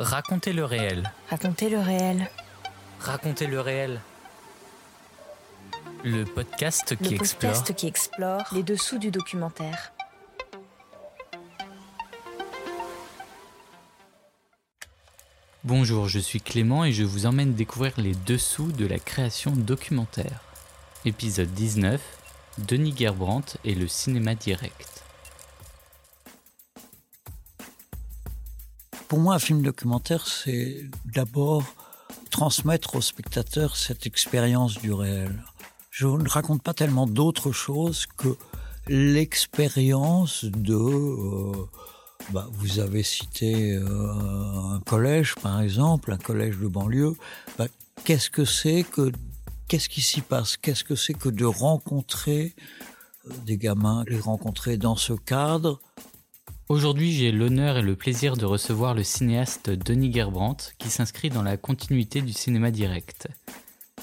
Racontez le réel. Racontez le réel. Racontez le réel. Le podcast qui le explore. podcast qui explore les dessous du documentaire. Bonjour, je suis Clément et je vous emmène découvrir les dessous de la création documentaire. Épisode 19 Denis Gerbrandt et le cinéma direct. Pour moi, un film documentaire, c'est d'abord transmettre au spectateur cette expérience du réel. Je ne raconte pas tellement d'autres choses que l'expérience de... euh, bah, vous avez cité euh, un collège, par exemple, un collège de banlieue. Bah, qu'est-ce que c'est que... Qu'est-ce qui s'y passe? Qu'est-ce que c'est que de rencontrer euh, des gamins, les rencontrer dans ce cadre? Aujourd'hui, j'ai l'honneur et le plaisir de recevoir le cinéaste Denis Gerbrandt qui s'inscrit dans la continuité du cinéma direct.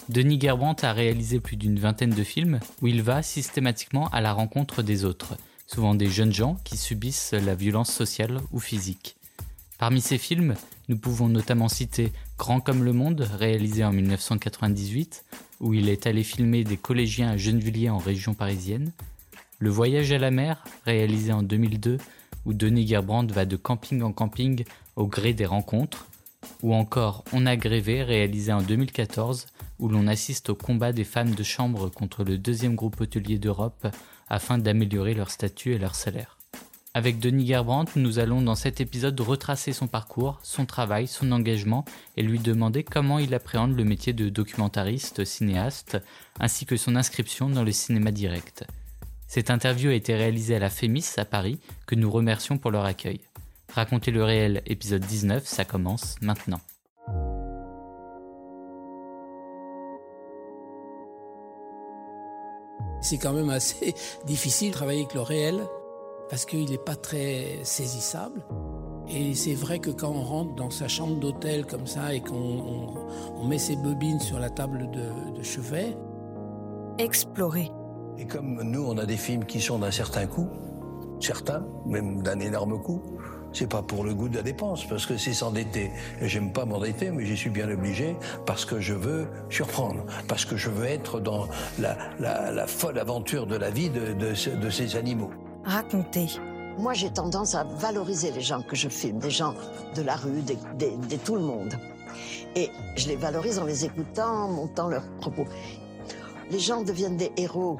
Denis Gerbrandt a réalisé plus d'une vingtaine de films où il va systématiquement à la rencontre des autres, souvent des jeunes gens qui subissent la violence sociale ou physique. Parmi ces films, nous pouvons notamment citer Grand comme le monde, réalisé en 1998, où il est allé filmer des collégiens à Gennevilliers en région parisienne, Le voyage à la mer, réalisé en 2002, où Denis Gerbrandt va de camping en camping au gré des rencontres, ou encore On a grévé, réalisé en 2014, où l'on assiste au combat des femmes de chambre contre le deuxième groupe hôtelier d'Europe afin d'améliorer leur statut et leur salaire. Avec Denis Gerbrandt, nous allons dans cet épisode retracer son parcours, son travail, son engagement et lui demander comment il appréhende le métier de documentariste, cinéaste, ainsi que son inscription dans le cinéma direct. Cette interview a été réalisée à la Fémis à Paris, que nous remercions pour leur accueil. Racontez le réel, épisode 19, ça commence maintenant. C'est quand même assez difficile de travailler avec le réel parce qu'il n'est pas très saisissable. Et c'est vrai que quand on rentre dans sa chambre d'hôtel comme ça et qu'on on, on met ses bobines sur la table de, de chevet, Explorer. Et comme nous, on a des films qui sont d'un certain coût, certains, même d'un énorme coût, c'est pas pour le goût de la dépense, parce que c'est s'endetter. Et j'aime pas m'endetter, mais j'y suis bien obligé, parce que je veux surprendre, parce que je veux être dans la, la- la folle aventure de la vie de, de ce- de ces animaux. Raconter. Moi, j'ai tendance à valoriser les gens que je filme, des gens de la rue, des, des- de tout le monde. Et je les valorise en les écoutant, en montant leurs propos. Les gens deviennent des héros,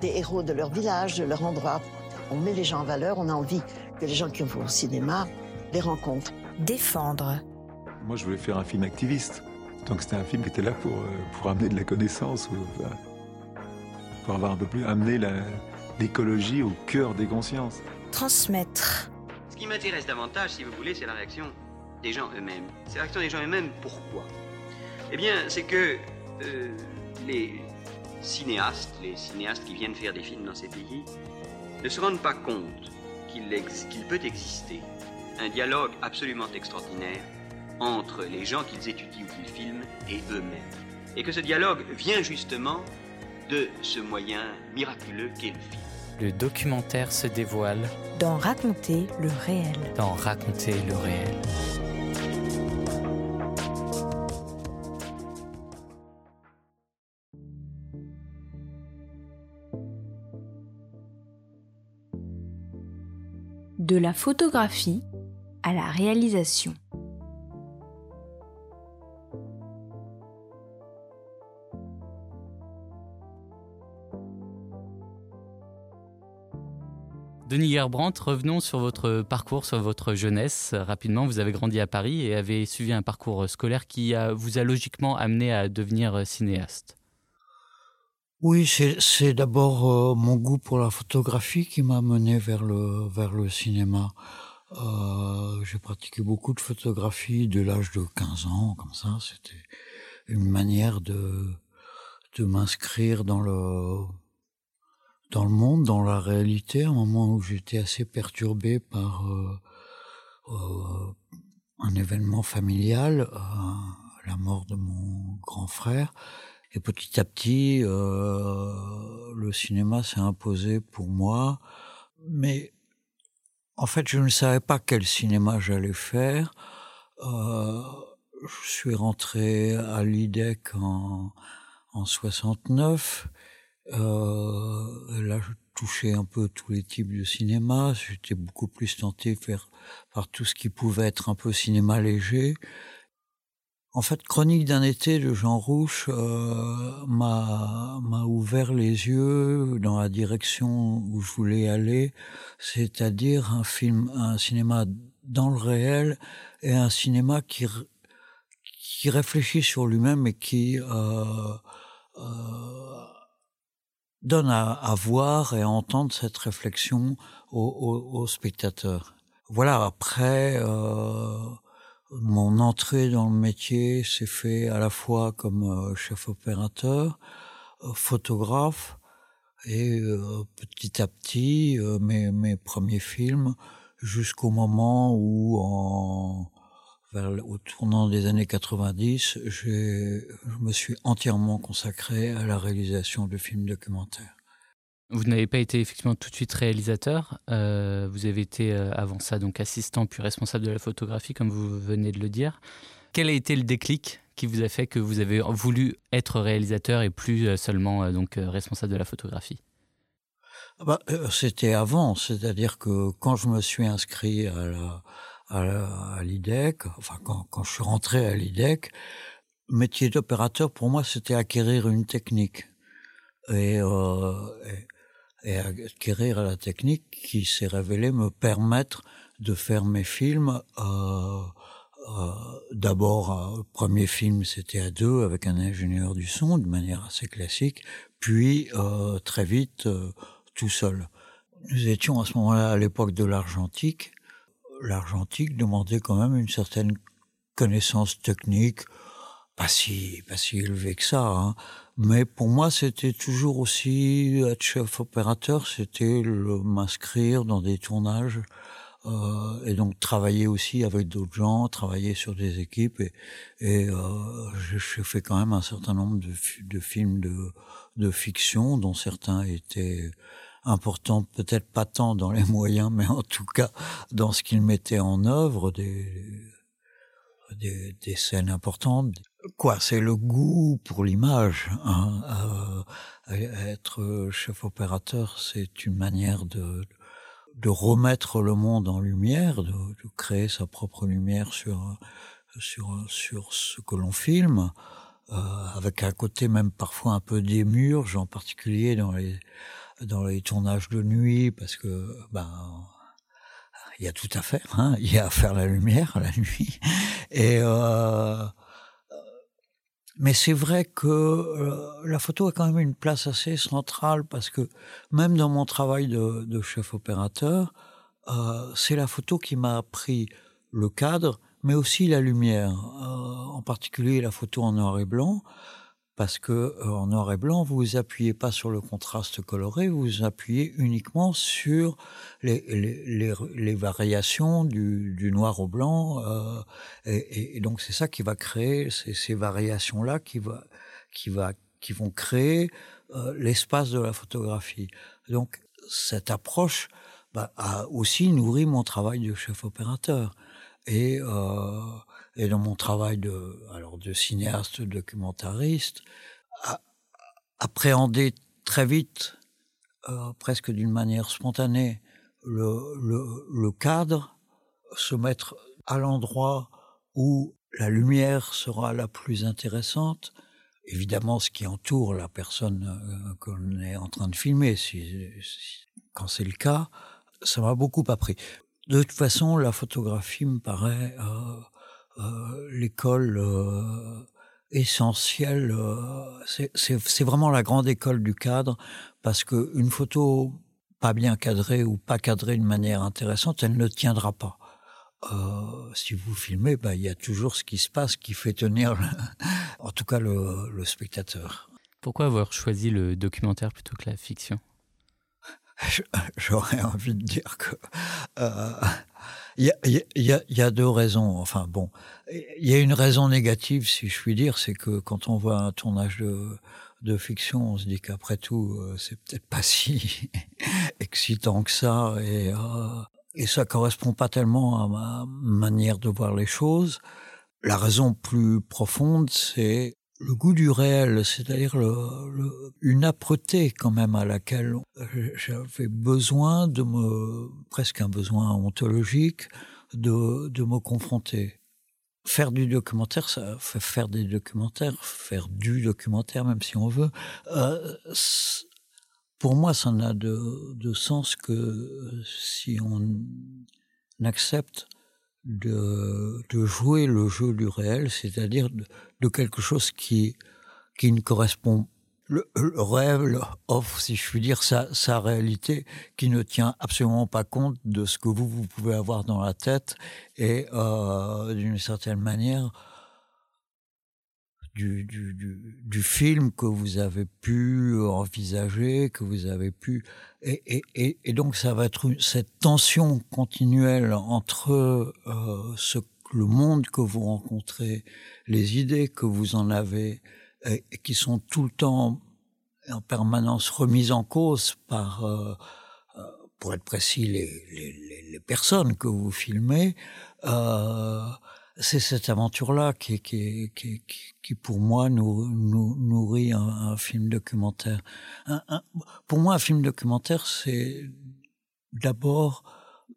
des héros de leur village, de leur endroit. On met les gens en valeur, on a envie que les gens qui vont au cinéma les rencontrent. Défendre. Moi, je voulais faire un film activiste. Donc, c'était un film qui était là pour, euh, pour amener de la connaissance, pour avoir un peu plus amené la- l'écologie au cœur des consciences. Transmettre. Ce qui m'intéresse davantage, si vous voulez, c'est la réaction des gens eux-mêmes. C'est la réaction des gens eux-mêmes. Pourquoi? Eh bien, c'est que euh, les cinéastes, les cinéastes qui viennent faire des films dans ces pays, ne se rendent pas compte qu'il ex- qu'il peut exister un dialogue absolument extraordinaire entre les gens qu'ils étudient ou qu'ils filment et eux-mêmes. Et que ce dialogue vient justement de ce moyen miraculeux qu'est le film. Le documentaire se dévoile Dans raconter le réel. dans Raconter le réel. De la photographie à la réalisation. Denis Gerbrandt, revenons sur votre parcours, sur votre jeunesse. Rapidement, vous avez grandi à Paris et avez suivi un parcours scolaire qui vous a logiquement amené à devenir cinéaste. Oui, c'est d'abord euh, mon goût pour la photographie qui m'a mené vers le cinéma. Euh, J'ai pratiqué beaucoup de photographie de l'âge de 15 ans, comme ça. C'était une manière de m'inscrire dans le dans le monde, dans la réalité, à un moment où j'étais assez perturbé par euh, un événement familial, la mort de mon grand frère. Et petit à petit, euh, le cinéma s'est imposé pour moi. Mais en fait, je ne savais pas quel cinéma j'allais faire. Euh, je suis rentré à l'IDEC en, en 69. Euh, là, je touchais un peu tous les types de cinéma. J'étais beaucoup plus tenté faire, par tout ce qui pouvait être un peu cinéma léger. En fait, Chronique d'un été de Jean Rouche euh, m'a ouvert les yeux dans la direction où je voulais aller, c'est-à-dire un film, un cinéma dans le réel et un cinéma qui qui réfléchit sur lui-même et qui euh, euh, donne à, à, voir et à entendre cette réflexion aux au, au spectateurs. Voilà. Après. Euh, mon entrée dans le métier s'est fait à la fois comme euh, chef opérateur, euh, photographe, et euh, petit à petit, mes, premiers films, jusqu'au moment où, en, vers, au tournant des années 90, je me suis entièrement consacré à la réalisation de films documentaires. Vous n'avez pas été effectivement tout de suite réalisateur. Euh, vous avez été euh, avant ça donc assistant puis responsable de la photographie, comme vous venez de le dire. Quel a été le déclic qui vous a fait que vous avez voulu être réalisateur et plus euh, seulement donc responsable de la photographie? Bah, C'était avant, c'est-à-dire que quand je me suis inscrit à l'IDEC, enfin quand, je suis rentré à l'IDEC, métier d'opérateur pour moi c'était acquérir une technique. Et, et acquérir la technique qui s'est révélée me permettre de faire mes films. Euh, euh, D'abord, euh, le premier film, c'était à deux avec un ingénieur du son, de manière assez classique, puis euh, très vite euh, tout seul. Nous étions à ce moment-là à l'époque de l'argentique. L'argentique demandait quand même une certaine connaissance technique, pas si pas si élevée que ça, hein, mais pour moi, c'était toujours aussi être chef opérateur, c'était m'inscrire dans des tournages euh, et donc travailler aussi avec d'autres gens, travailler sur des équipes. Et, et euh, j'ai fait quand même un certain nombre de, de films de, de fiction, dont certains étaient importants, peut-être pas tant dans les moyens, mais en tout cas dans ce qu'ils mettaient en œuvre, des, des, des scènes importantes, quoi C'est le goût pour l'image. Hein. Euh, être chef opérateur, c'est une manière de, de remettre le monde en lumière, de, de créer sa propre lumière sur sur sur ce que l'on filme, euh, avec un côté même parfois un peu démurge, en particulier dans les dans les tournages de nuit, parce que ben il y a tout à faire, hein. il y a à faire la lumière la nuit, et euh, mais c'est vrai que euh, la photo a quand même une place assez centrale parce que même dans mon travail de, chef opérateur, euh, c'est la photo qui m'a appris le cadre, mais aussi la lumière, euh, en particulier la photo en noir et blanc parce que euh, en noir et blanc, vous vous appuyez pas sur le contraste coloré, vous appuyez uniquement sur les, variations du, noir au blanc, euh, et, donc c'est ça qui va créer ces, ces variations-là qui va, qui vont créer euh, l'espace de la photographie. Donc cette approche bah, a aussi nourri mon travail de chef opérateur et et dans mon travail de, alors de cinéaste, documentariste, appréhender très vite, euh, presque d'une manière spontanée, le, le, cadre, se mettre à l'endroit où la lumière sera la plus intéressante, évidemment ce qui entoure la personne euh, qu'on est en train de filmer, si, quand c'est le cas, ça m'a beaucoup appris. De toute façon, la photographie me paraît euh, l'école euh, essentielle. Euh, c'est vraiment la grande école du cadre parce que une photo pas bien cadrée ou pas cadrée d'une manière intéressante, elle ne tiendra pas. Euh, si vous filmez, bah, il y a toujours ce qui se passe qui fait tenir, le, en tout cas, le, le, spectateur. Pourquoi avoir choisi le documentaire plutôt que la fiction? J'aurais envie de dire que euh, il y, a, y, a, y a, deux raisons. Enfin bon, il y a une raison négative, si je puis dire, c'est que quand on voit un tournage de, de fiction, on se dit qu'après tout, euh, c'est peut-être pas si excitant que ça. Et euh, et ça correspond pas tellement à ma manière de voir les choses. La raison plus profonde, c'est le goût du réel, c'est-à-dire une âpreté quand même à laquelle j'avais besoin de me, presque un besoin ontologique, de, me confronter. Faire du documentaire, ça faire des documentaires, faire du documentaire, même si on veut. Euh, pour moi, ça n'a de, de sens que si on accepte de, de jouer le jeu du réel, c'est-à-dire de, quelque chose qui, qui ne correspond le, rêve offre, si je puis dire, sa, sa réalité qui ne tient absolument pas compte de ce que vous, vous pouvez avoir dans la tête et euh, d'une certaine manière du, du, film que vous avez pu envisager, que vous avez pu... Et, et, et donc ça va être cette tension continuelle entre euh, ce, le monde que vous rencontrez, les idées que vous en avez, et, qui sont tout le temps en permanence remises en cause par... Euh, euh pour être précis, les, les, personnes que vous filmez, c'est cette aventure-là qui, qui, qui, qui, pour moi, nous, nourrit un, un, film documentaire. Pour moi, un film documentaire, c'est d'abord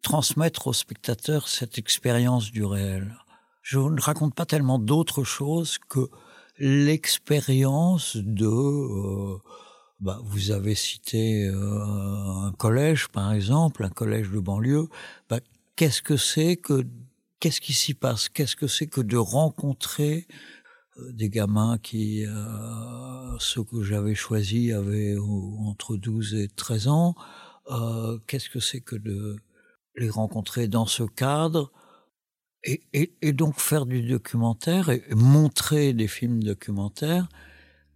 transmettre au spectateur cette expérience du réel. Je ne raconte pas tellement d'autres choses que l'expérience de... Euh, bah, vous avez cité euh, un collège, par exemple, un collège de banlieue. Bah, Qu'est-ce que c'est que qu'est-ce qui s'y passe? Qu'est-ce que c'est que de rencontrer euh, des gamins qui, euh, ceux que j'avais choisis, avaient entre 12 et 13 ans euh, Qu'est-ce que c'est que de les rencontrer dans ce cadre? Et, et, et, donc faire du documentaire et montrer des films documentaires,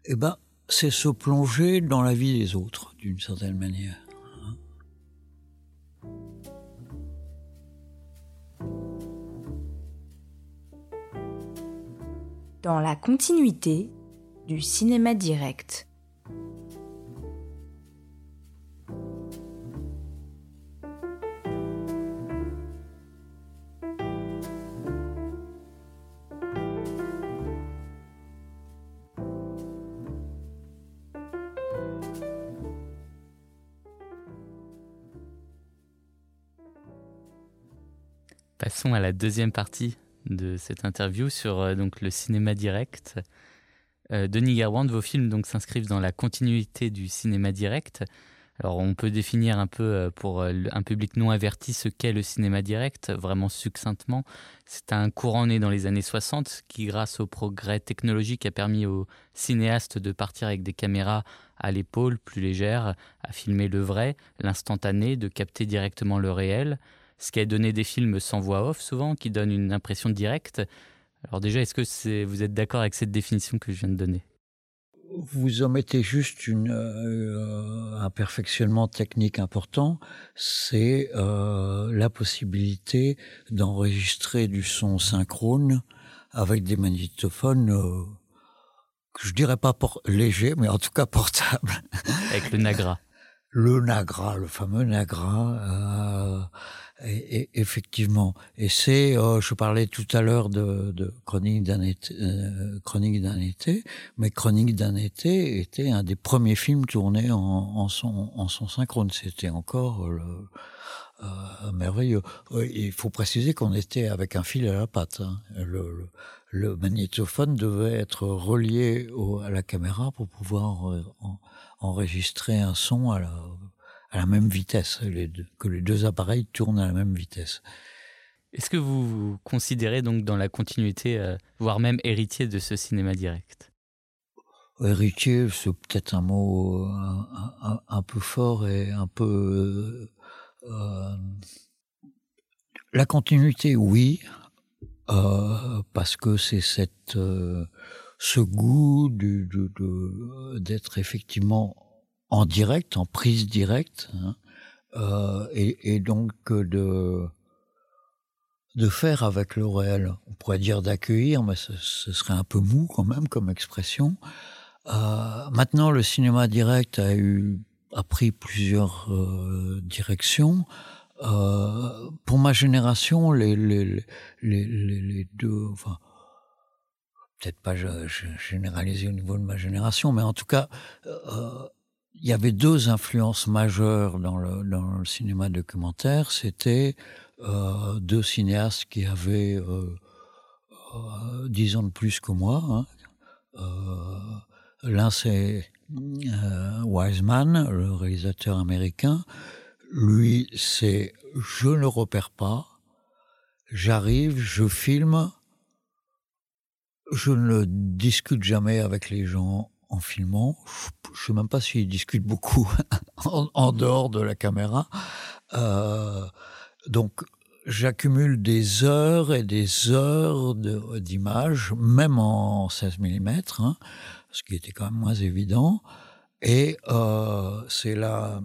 eh ben, c'est se plonger dans la vie des autres, d'une certaine manière. Dans la continuité du cinéma direct. Passons à la deuxième partie de cette interview sur euh, donc le cinéma direct. Euh, Denis Gerbrand, vos films donc s'inscrivent dans la continuité du cinéma direct. Alors on peut définir un peu euh, pour un public non averti ce qu'est le cinéma direct, vraiment succinctement. C'est un courant né dans les années 60 qui, grâce au progrès technologique, a permis aux cinéastes de partir avec des caméras à l'épaule plus légères, à filmer le vrai, l'instantané, de capter directement le réel ce qui a donné des films sans voix off souvent, qui donnent une impression directe. Alors déjà, est-ce que vous êtes d'accord avec cette définition que je viens de donner? Vous omettez juste une, euh, un perfectionnement technique important, c'est euh, la possibilité d'enregistrer du son synchrone avec des magnétophones, euh, que je dirais pas pour, légers, mais en tout cas portables. Avec le Nagra. Le Nagra, le fameux Nagra. Euh, et, et, effectivement. Et c'est, euh, je parlais tout à l'heure de, de Chronique d'un été, euh, Chronique d'un été, mais Chronique d'un été était un des premiers films tournés en, en son, en son synchrone. C'était encore le, euh, merveilleux. Il faut préciser qu'on était avec un fil à la patte. Hein. Le, le, le, magnétophone devait être relié au, à la caméra pour pouvoir euh, enregistrer un son à la, à la même vitesse, les deux, que les deux appareils tournent à la même vitesse. Est-ce que vous vous considérez donc dans la continuité, euh, voire même héritier de ce cinéma direct? Héritier, c'est peut-être un mot euh, un, un, un, peu fort et un peu... Euh, la continuité, oui, euh, parce que c'est cette ce goût d'être de, effectivement en direct, en prise directe, hein, euh, et, donc de de faire avec le réel. On pourrait dire d'accueillir, mais ce, serait un peu mou quand même comme expression. Euh, maintenant, le cinéma direct a eu a pris plusieurs euh, directions. Pour ma génération, les, les, les, les deux, enfin, peut-être pas généraliser au niveau de ma génération, mais en tout cas, euh, il y avait deux influences majeures dans le, cinéma documentaire. C'était euh, deux cinéastes qui avaient euh, dix ans de plus que moi. Hein. L'un, c'est Wiseman, le réalisateur américain. Lui, c'est je ne repère pas, j'arrive, je filme, je ne discute jamais avec les gens en filmant. Je ne sais même pas s'ils discutent beaucoup en, dehors de la caméra. Euh, donc, j'accumule des heures et des heures d'images, même en 16 mm, hein, ce qui était quand même moins évident. Et euh, c'est la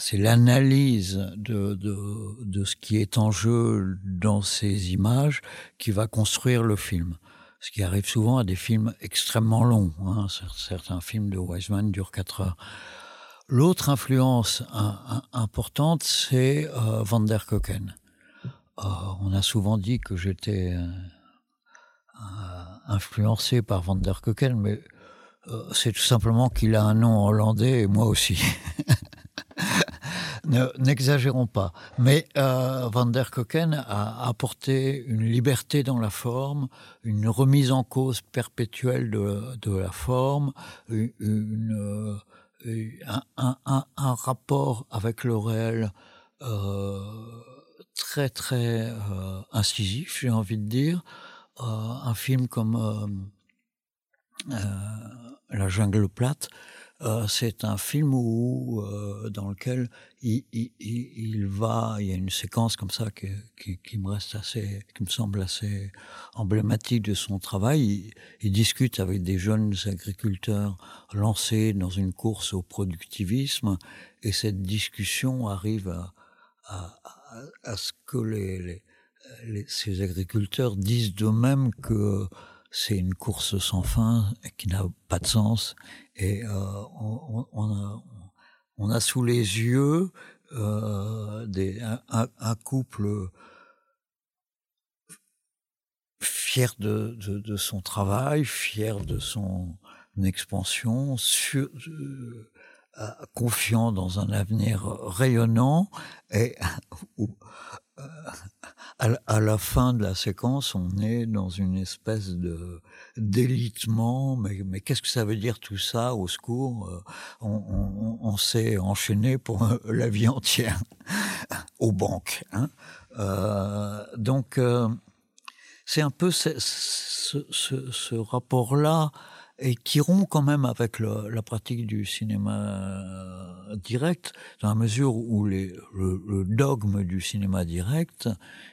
c'est l'analyse de, de, de, ce qui est en jeu dans ces images qui va construire le film ce qui arrive souvent à des films extrêmement longs. Hein. Certains films de Wiseman durent 4 heures. L'autre influence importante, c'est euh, Van der Koken. Euh, on a souvent dit que j'étais euh, influencé par Van der Koken, mais c'est tout simplement qu'il a un nom hollandais et moi aussi. N'exagérons pas. Mais euh, Van der Koken a apporté une liberté dans la forme, une remise en cause perpétuelle de, la forme, euh, un, rapport avec le réel euh, très très incisif, j'ai envie de dire. Un film comme La jungle plate euh, c'est un film où, euh, dans lequel il, il, il, va, il y a une séquence comme ça qui, qui, qui, me reste assez, qui me semble assez emblématique de son travail. Il, discute avec des jeunes agriculteurs lancés dans une course au productivisme, et cette discussion arrive à, à, à, ce que les, les, ces agriculteurs disent d'eux-mêmes que c'est une course sans fin qui n'a pas de sens. Et euh, on, a, sous les yeux euh, un, couple fier de, son travail, fier de son expansion, euh, confiant dans un avenir rayonnant et à, la fin de la séquence, on est dans une espèce de d'élitement. Mais, qu'est-ce que ça veut dire tout ça Au secours, euh, on, s'est enchaîné pour la vie entière aux banques. Hein euh, donc, euh, c'est un peu ce rapport-là et qui rompt quand même avec la pratique du cinéma euh, direct, dans la mesure où le, dogme du cinéma direct,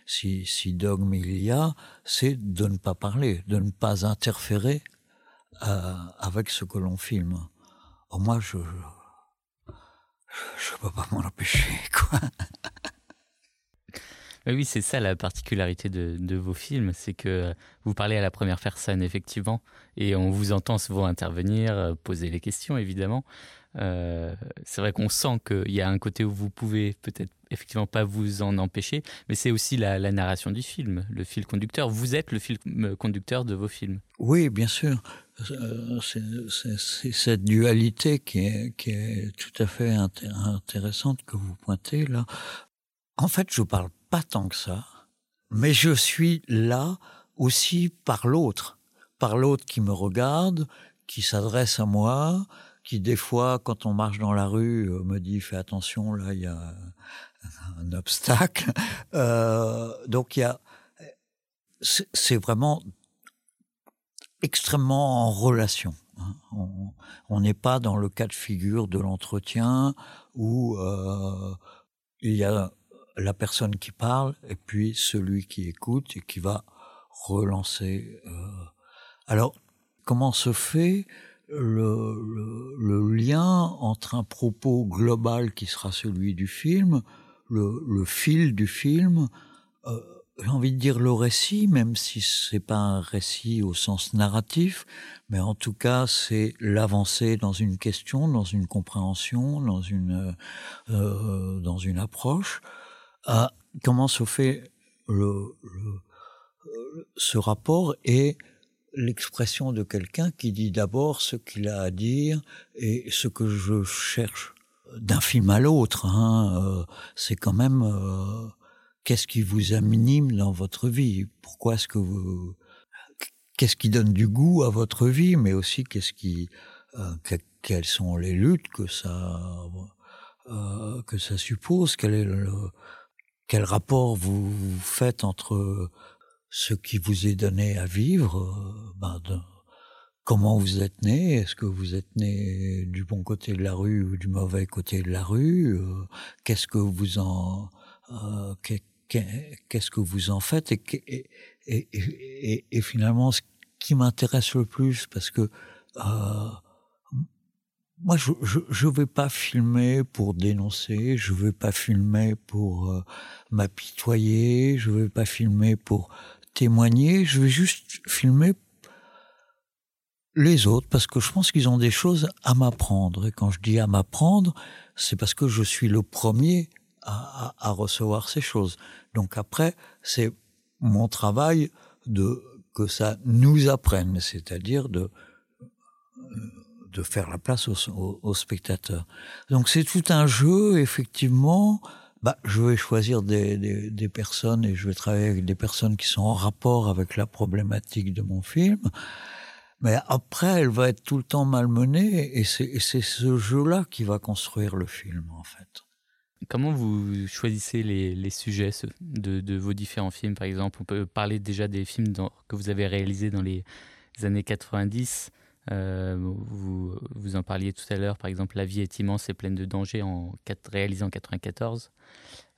si, dogme il y a, c'est de ne pas parler, de ne pas interférer euh, avec ce que l'on filme. Or moi, je je peux pas m'en empêcher, quoi. Oui, c'est ça la particularité de, vos films, c'est que vous parlez à la première personne, effectivement, et on vous entend souvent intervenir, euh, poser les questions, évidemment. Euh, c'est vrai qu'on sent qu'il y a un côté où vous pouvez peut-être effectivement pas vous en empêcher, mais c'est aussi la, narration du film, le fil conducteur. Vous êtes le fil conducteur de vos films. Oui, bien sûr. Euh, c'est cette dualité qui est, qui est tout à fait inté intéressante que vous pointez là. En fait, je parle pas tant que ça, mais je suis là aussi par l'autre, par l'autre qui me regarde, qui s'adresse à moi, qui des fois, quand on marche dans la rue, euh, me dit fais attention, là il y a un obstacle. Euh, donc il y a, c'est vraiment extrêmement en relation. Hein. On n'est pas dans le cas de figure de l'entretien où euh, il y a la personne qui parle et puis celui qui écoute et qui va relancer. Euh... Alors, comment se fait le, le, le, lien entre un propos global qui sera celui du film, le, le fil du film, euh, j'ai envie de dire le récit, même si c'est pas un récit au sens narratif, mais en tout cas c'est l'avancée dans une question, dans une compréhension, dans une euh, dans une approche. À comment se fait le, ce rapport et l'expression de quelqu'un qui dit d'abord ce qu'il a à dire et ce que je cherche d'un film à l'autre. Hein, euh, c'est quand même euh, qu'est-ce qui vous anime dans votre vie? Pourquoi est-ce que vous qu'est-ce qui donne du goût à votre vie, mais aussi qu'est-ce qui euh, quelles sont les luttes que ça que ça suppose? Quel est le quel rapport vous faites entre ce qui vous est donné à vivre, euh, ben comment vous êtes né, est-ce que vous êtes né du bon côté de la rue ou du mauvais côté de la rue, euh, qu'est-ce que vous en euh, qu'est-ce que vous en faites et finalement ce qui m'intéresse le plus parce que moi, je, je vais pas filmer pour dénoncer, je vais pas filmer pour euh, m'apitoyer, je vais pas filmer pour témoigner, je vais juste filmer les autres parce que je pense qu'ils ont des choses à m'apprendre. Et quand je dis à m'apprendre, c'est parce que je suis le premier à, à, à recevoir ces choses. Donc après, c'est mon travail de que ça nous apprenne, c'est-à-dire de de faire la place aux, spectateurs. Donc c'est tout un jeu, effectivement. Bah, je vais choisir des, personnes et je vais travailler avec des personnes qui sont en rapport avec la problématique de mon film. Mais après, elle va être tout le temps malmenée et c'est ce jeu-là qui va construire le film, en fait. Comment vous choisissez les, sujets de, vos différents films, par exemple On peut parler déjà des films que vous avez réalisés dans les années 90. Euh, vous, en parliez tout à l'heure, par exemple, La vie est immense et pleine de dangers, en, réalisé en 94.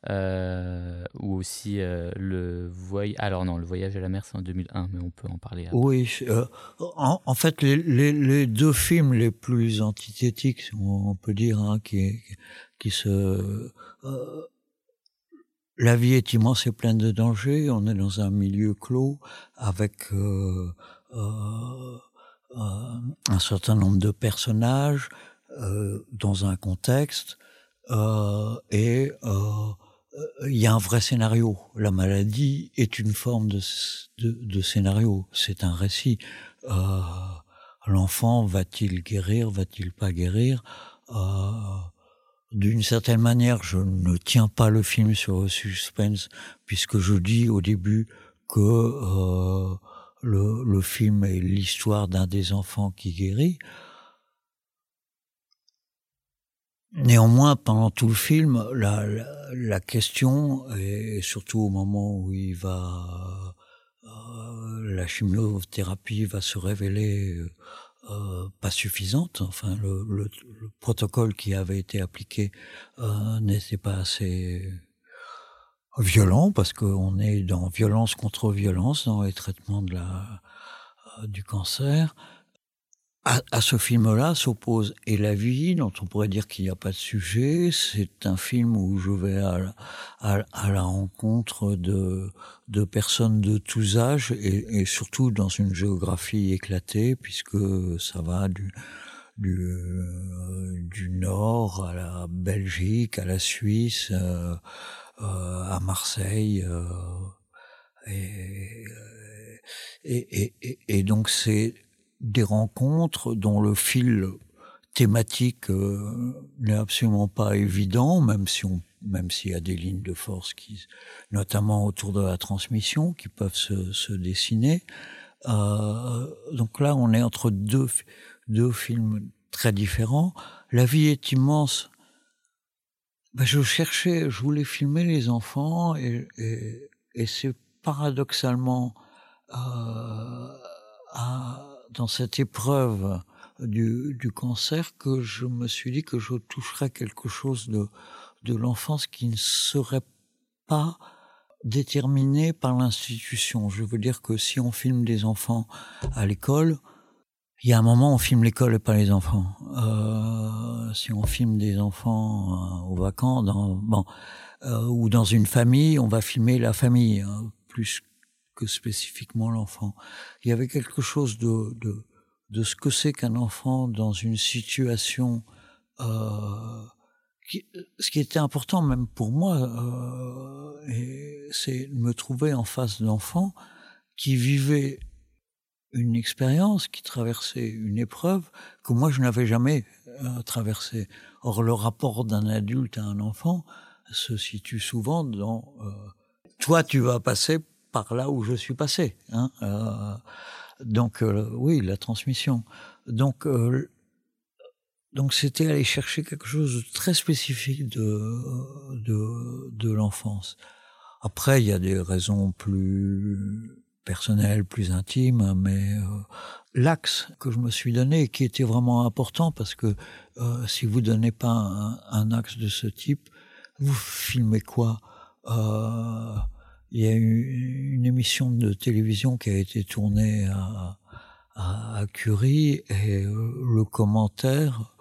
Euh, ou aussi euh, le voyage. Alors non, le voyage à la mer, c'est en 2001, mais on peut en parler. Après. Oui, en, fait, les, deux films les plus antithétiques, on peut dire, hein, qui, se. la vie est immense et pleine de dangers. On est dans un milieu clos avec un certain nombre de personnages euh, dans un contexte euh, et il y a un vrai scénario. La maladie est une forme de, scénario. C'est un récit. Euh, L'enfant va-t-il guérir, va-t-il pas guérir? Euh, D'une certaine manière, je ne tiens pas le film sur le suspense puisque je dis au début que euh, le, le film est l'histoire d'un des enfants qui guérit. Néanmoins, pendant tout le film, la, la, question, et surtout au moment où il va, euh, la chimiothérapie va se révéler euh, pas suffisante. Enfin, le, le, le, protocole qui avait été appliqué euh, n'était pas assez violent parce qu'on est dans violence contre violence dans les traitements de la, euh, du cancer. À, à ce film-là s'oppose Et la vie, dont on pourrait dire qu'il n'y a pas de sujet. C'est un film où je vais à, à, à la rencontre de, de, personnes de tous âges et, et, surtout dans une géographie éclatée puisque ça va du, du, euh, du nord à la Belgique, à la Suisse. Euh, à Marseille. Euh, et, donc c'est des rencontres dont le fil thématique euh, n'est absolument pas évident, même si on même s'il y a des lignes de force qui, notamment autour de la transmission, qui peuvent se, dessiner. Euh, donc là, on est entre deux, deux films très différents. La vie est immense ben, je cherchais, je voulais filmer les enfants et, et, et c'est paradoxalement euh, à, dans cette épreuve du, du, cancer que je me suis dit que je toucherais quelque chose de, de l'enfance qui ne serait pas déterminé par l'institution. Je veux dire que si on filme des enfants à l'école, il y a un moment, on filme l'école et pas les enfants. Euh, si on filme des enfants euh, aux vacances, dans, bon, euh, ou dans une famille, on va filmer la famille hein, plus que spécifiquement l'enfant. Il y avait quelque chose de, de, de ce que c'est qu'un enfant dans une situation euh, ce qui était important même pour moi, euh, c'est de me trouver en face d'enfants qui vivaient une expérience, qui traversait une épreuve que moi je n'avais jamais euh, traversée. Or le rapport d'un adulte à un enfant se situe souvent dans euh, toi tu vas passer par là où je suis passé. Hein, euh, donc oui, la transmission. Donc donc c'était aller chercher quelque chose de très spécifique de de, de l'enfance. Après, il y a des raisons plus personnelles, plus intimes, mais euh, l'axe que je me suis donné, qui était vraiment important, parce que euh, si vous donnez pas un, axe de ce type, vous filmez quoi? Euh, Il y a eu une émission de télévision qui a été tournée à, Curie, et le commentaire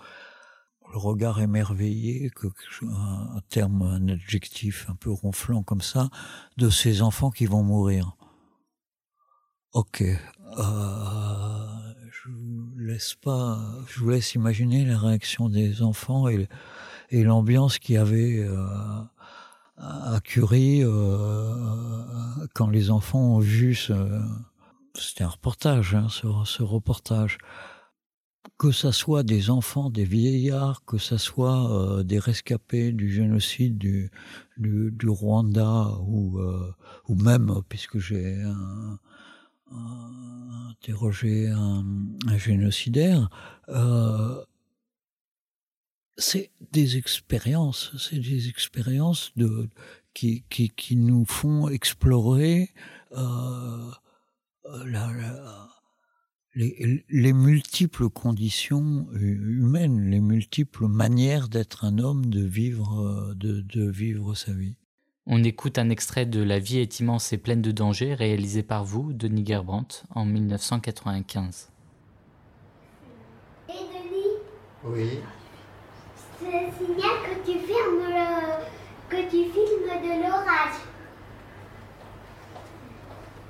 le regard émerveillé, que, un terme, un adjectif un peu ronflant comme ça, de ces enfants qui vont mourir. Ok, euh, je vous laisse pas, je vous laisse imaginer la réaction des enfants et, l'ambiance qu'il y avait euh, à Curie euh, quand les enfants ont vu ce, c'était un reportage, hein, ce, reportage. Que ça soit des enfants, des vieillards, que ça soit des rescapés du génocide du, du, Rwanda ou, ou même, puisque j'ai un, un, interrogé un, génocidaire, euh, c'est des expériences, c'est des expériences de, qui, qui, nous font explorer la les, les, multiples conditions humaines, les multiples manières d'être un homme, de vivre, de, de, vivre sa vie. On écoute un extrait de La vie est immense et pleine de dangers, réalisé par vous, Denis Gerbrandt, en 1995. Et Denis Oui. Je signale que tu filmes le, que tu filmes de l'orage.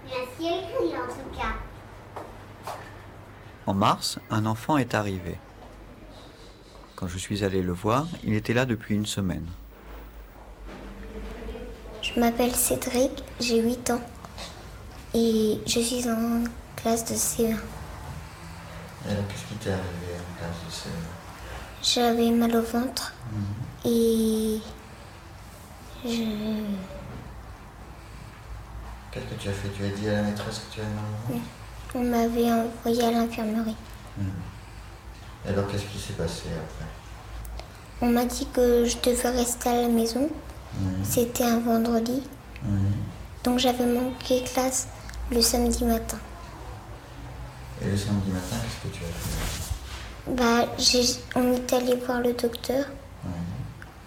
Bien ciel gris en tout cas. En mars, un enfant est arrivé. Quand je suis allé le voir, il était là depuis une semaine. Je m'appelle Cédric, j'ai 8 ans et je suis en classe de CE1. Qu'est-ce qui t'est arrivé en classe de CE1 J'avais mal au ventre mmh. et je... Qu'est-ce que tu as fait? Tu as dit à la maîtresse que tu avais mal au ventre? On m'avait envoyé à l'infirmerie. Mmh. Et alors, qu'est-ce qui s'est passé après? On m'a dit que je devais rester à la maison. C'était un vendredi. Donc j'avais manqué classe le samedi matin. Et le samedi matin, qu'est-ce que tu as fait? Bah, On est allé voir le docteur.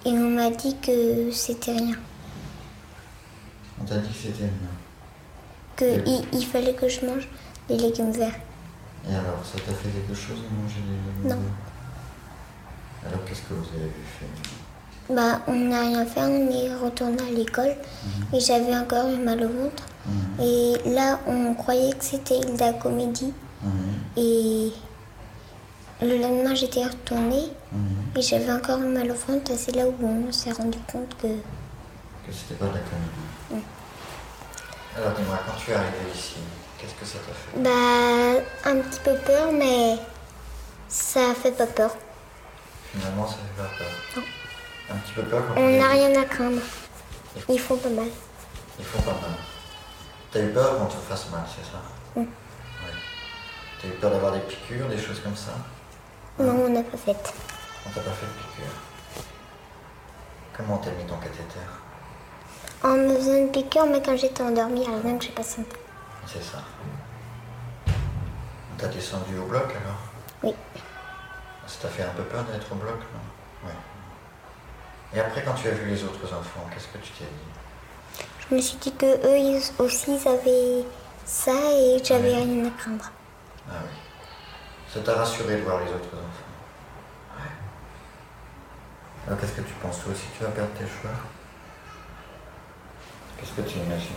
Et on m'a dit que c'était rien. On t'a dit que c'était rien Que il, il fallait que je mange les légumes verts. Et alors, ça t'a fait quelque chose de manger les légumes Non. verts? Alors, qu'est-ce que vous avez fait? Bah, on n'a rien fait, on est retourné à l'école mmh. et j'avais encore eu mal au ventre. Mmh. Et là, on croyait que c'était Hilda Comédie. Mmh. Et le lendemain, j'étais retournée et j'avais encore eu mal au ventre. Et c'est là où on s'est rendu compte que. Que c'était pas de la comédie. Alors, dis-moi, quand tu es arrivé ici, Qu'est-ce que ça t'a fait? Bah, un petit peu peur, mais ça fait pas peur. Finalement, ça fait pas peur. Non. Un petit peu peur quand On n'a rien à craindre. Ils font pas mal. Ils font pas mal. T'as eu peur qu'on te fasse mal, c'est ça Oui. Ouais. T'as eu peur d'avoir des piqûres, des choses comme ça Non, on n'a pas fait. On t'a pas fait de piqûre. Comment t'as mis ton cathéter En me faisant une piqûre, mais quand j'étais endormie, alors même que j'ai pas senti. C'est ça. T'as descendu au bloc alors Oui. Ça t'a fait un peu peur d'être au bloc, non Oui. Et après, quand tu as vu les autres enfants, qu'est-ce que tu t'es dit? Je me suis dit que eux ils aussi ils avaient ça et j'avais rien à craindre. Ah oui. Ça t'a rassuré de voir les autres enfants? Ouais. Alors qu'est-ce que tu penses toi aussi? Tu vas perdre tes cheveux Qu'est-ce que tu imagines?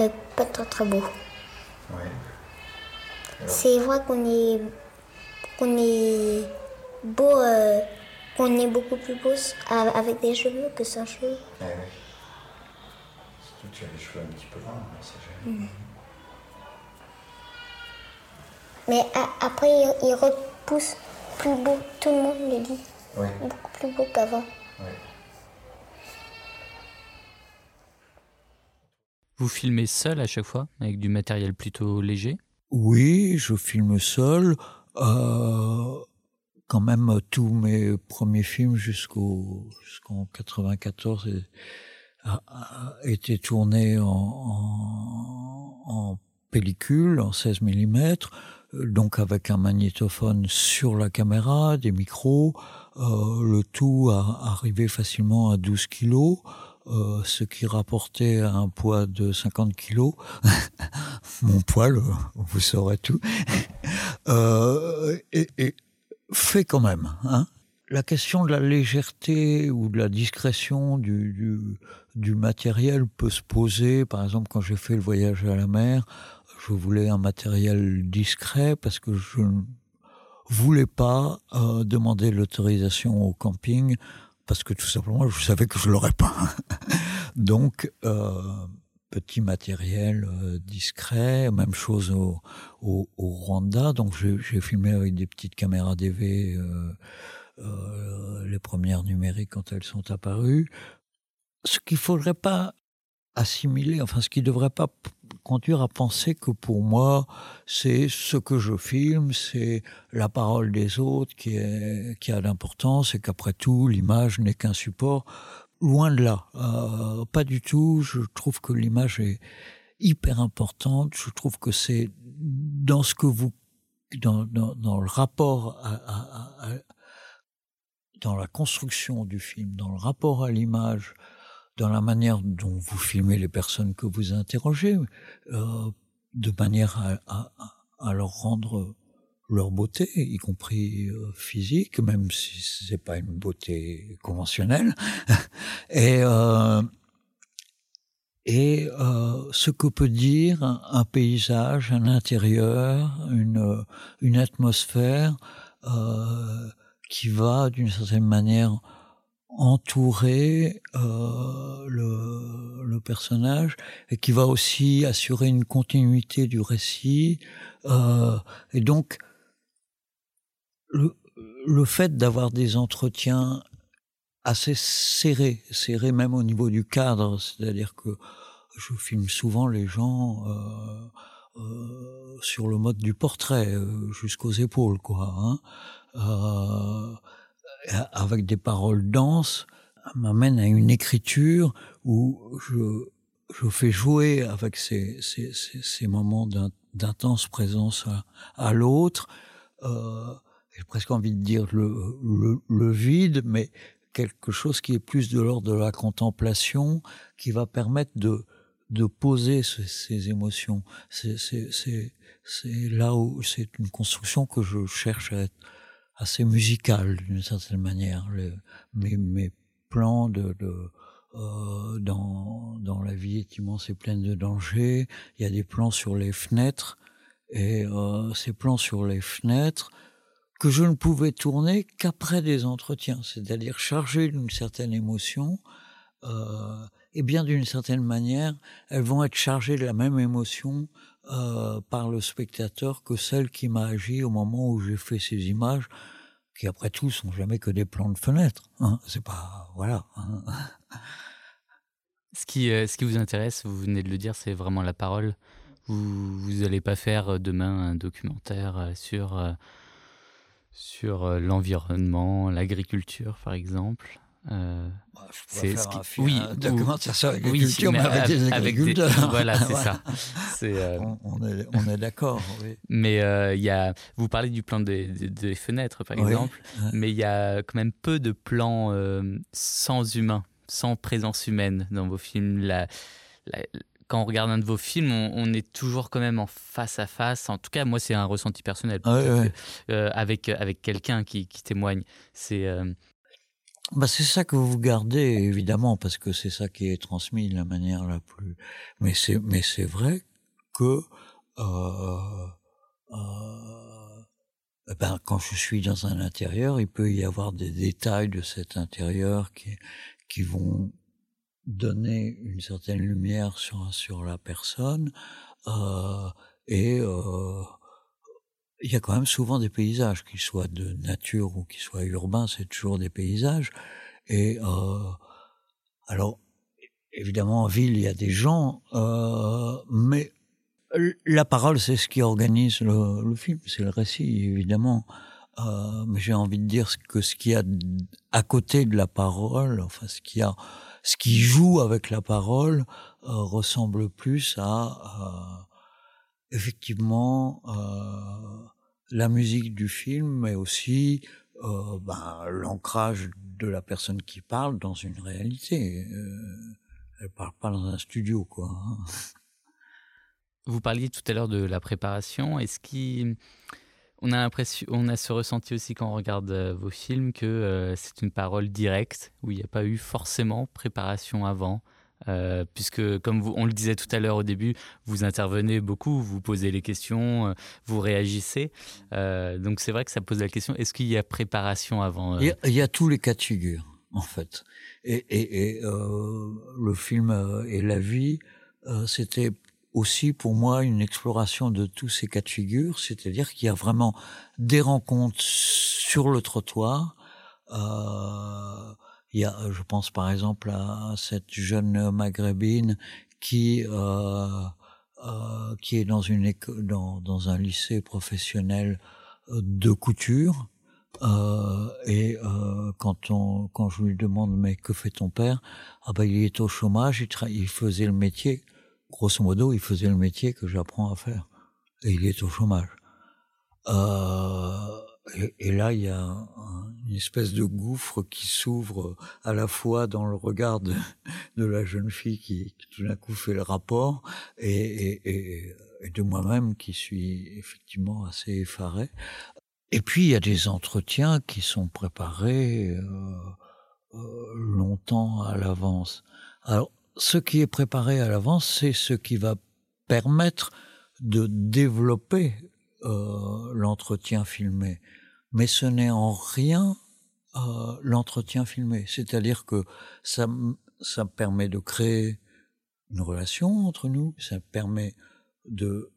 Euh, pas trop très beau. Oui. C'est vrai qu'on est, qu'on est beau euh, qu'on est beaucoup plus beau avec des cheveux que sans cheveux. Eh. Surtout que tu as les cheveux un petit peu longs, c'est génial. Mais après, il, repousse plus beau. Tout le monde le dit. Oui. Beaucoup plus beau qu'avant. Vous filmez seul à chaque fois, avec du matériel plutôt léger? Oui, je filme seul. Euh, quand même, tous mes premiers films jusqu'en 94 étaient tournés en, pellicule, en 16 mm donc avec un magnétophone sur la caméra, des micros, euh, le tout a arrivé facilement à 12 kilos, euh, ce qui rapportait un poids de 50 kilos. Mon poids, vous saurez tout. euh, fait quand même. Hein. La question de la légèreté ou de la discrétion du, du, du matériel peut se poser. Par exemple, quand j'ai fait le voyage à la mer, je voulais un matériel discret parce que je ne voulais pas euh, demander l'autorisation au camping parce que tout simplement je savais que je l'aurais pas. Donc euh, petit matériel euh, discret, même chose au, au, au Rwanda. Donc j'ai filmé avec des petites caméras DV euh, euh, les premières numériques quand elles sont apparues. Ce qu'il faudrait pas assimiler, enfin ce qui devrait pas conduire à penser que pour moi, c'est ce que je filme, c'est la parole des autres qui, est, qui a d'importance et qu'après tout, l'image n'est qu'un support. Loin de là, euh, pas du tout. Je trouve que l'image est hyper importante. Je trouve que c'est dans ce que vous, dans, dans, dans le rapport à, à, à, dans la construction du film, dans le rapport à l'image, dans la manière dont vous filmez les personnes que vous interrogez, euh, de manière à, à, à, leur rendre leur beauté, y compris euh, physique, même si c'est pas une beauté conventionnelle. et euh, et euh, ce que peut dire un, paysage, un intérieur, une, une atmosphère euh, qui va d'une certaine manière entourer euh, le, le, personnage et qui va aussi assurer une continuité du récit. Euh, et donc, le, le fait d'avoir des entretiens assez serrés, serrés même au niveau du cadre, c'est-à-dire que je filme souvent les gens euh, euh sur le mode du portrait, euh, jusqu'aux épaules, quoi. Hein. Euh, avec des paroles denses, m'amène à une écriture où je, je fais jouer avec ces, ces, ces, moments d'intense présence à, à l'autre. J'ai presque envie de dire le, vide, mais quelque chose qui est plus de l'ordre de la contemplation, qui va permettre de, de poser ces, émotions. C'est là où c'est une construction que je cherche à être assez musical d'une certaine manière. Mes, mes plans de euh, dans, dans la vie est immense et pleine de dangers. Il y a des plans sur les fenêtres et euh, ces plans sur les fenêtres que je ne pouvais tourner qu'après des entretiens, c'est-à-dire chargés d'une certaine émotion. Euh, et bien d'une certaine manière, elles vont être chargées de la même émotion euh, par le spectateur que celle qui m'a agi au moment où j'ai fait ces images, qui après tout sont jamais que des plans de fenêtre. Hein. C'est pas voilà. Hein. Ce qui, euh, ce qui vous intéresse, vous venez de le dire, c'est vraiment la parole. Vous vous allez pas faire demain un documentaire sur sur l'environnement, l'agriculture, par exemple. Euh, bah, c'est ce qui... un oui, un documentaire sur l'agriculture, oui, mais, mais avec des agriculteurs. Des... voilà, c'est ça. Euh... On, est, on est d'accord. Oui. Mais euh, y a, vous parlez du plan des, fenêtres, par exemple, oui. mais il y a quand même peu de plans euh, sans humain, sans présence humaine dans vos films. La, la, quand on regarde un de vos films, on, on, est toujours quand même en face à face. En tout cas, moi, c'est un ressenti personnel. Ah, euh, avec avec quelqu'un qui, qui témoigne. C'est euh, bah, c'est ça que vous gardez, évidemment, parce que c'est ça qui est transmis de la manière la plus. Mais c'est, mais c'est vrai que euh, euh, eh ben, quand je suis dans un intérieur, il peut y avoir des détails de cet intérieur qui, qui vont donner une certaine lumière sur, sur la personne. Euh, et euh, il y a quand même souvent des paysages, qu'ils soient de nature ou qu'ils soient urbains, c'est toujours des paysages. Et euh, alors, évidemment, en ville, il y a des gens, euh, mais la parole, c'est ce qui organise le, le film, c'est le récit, évidemment. Euh, mais j'ai envie de dire que ce qu'il y a à côté de la parole, enfin ce qu'il y a, ce qui joue avec la parole, euh, ressemble plus à euh, effectivement euh, la musique du film, mais aussi ben, l'ancrage de la personne qui parle dans une réalité. Elle parle pas dans un studio, quoi. hein. Vous parliez tout à l'heure de la préparation. Est-ce qu'il on a l'impression, on a ce ressenti aussi quand on regarde euh, vos films que euh, c'est une parole directe où il n'y a pas eu forcément préparation avant, euh, puisque comme vous, on le disait tout à l'heure au début, vous intervenez beaucoup, vous posez les questions, vous réagissez. Donc c'est vrai que ça pose la question est-ce qu'il y a préparation avant Il y, a, tous les cas de figure, en fait. Et, le film et la vie, c'était aussi pour moi une exploration de tous ces cas de figure, c'est-à-dire qu'il y a vraiment des rencontres sur le trottoir. Euh, il y a, je pense par exemple à cette jeune maghrébine qui euh, euh, qui est dans une dans, dans un lycée professionnel euh, de couture. Euh, et euh, quand on, quand je lui demande mais que fait ton père? Ah ben il est au chômage, il, il faisait le métier. Grosso modo, il faisait le métier que j'apprends à faire. Et il est au chômage. Euh, et, là, il y a un- une espèce de gouffre qui s'ouvre à la fois dans le regard de, la jeune fille qui, tout d'un coup fait le rapport et, de moi-même qui suis effectivement assez effaré. Et puis, il y a des entretiens qui sont préparés euh, euh, longtemps à l'avance. Alors, ce qui est préparé à l'avance, c'est ce qui va permettre de développer euh, l'entretien filmé. Mais ce n'est en rien euh, l'entretien filmé. C'est-à-dire que ça, ça permet de créer une relation entre nous, ça permet de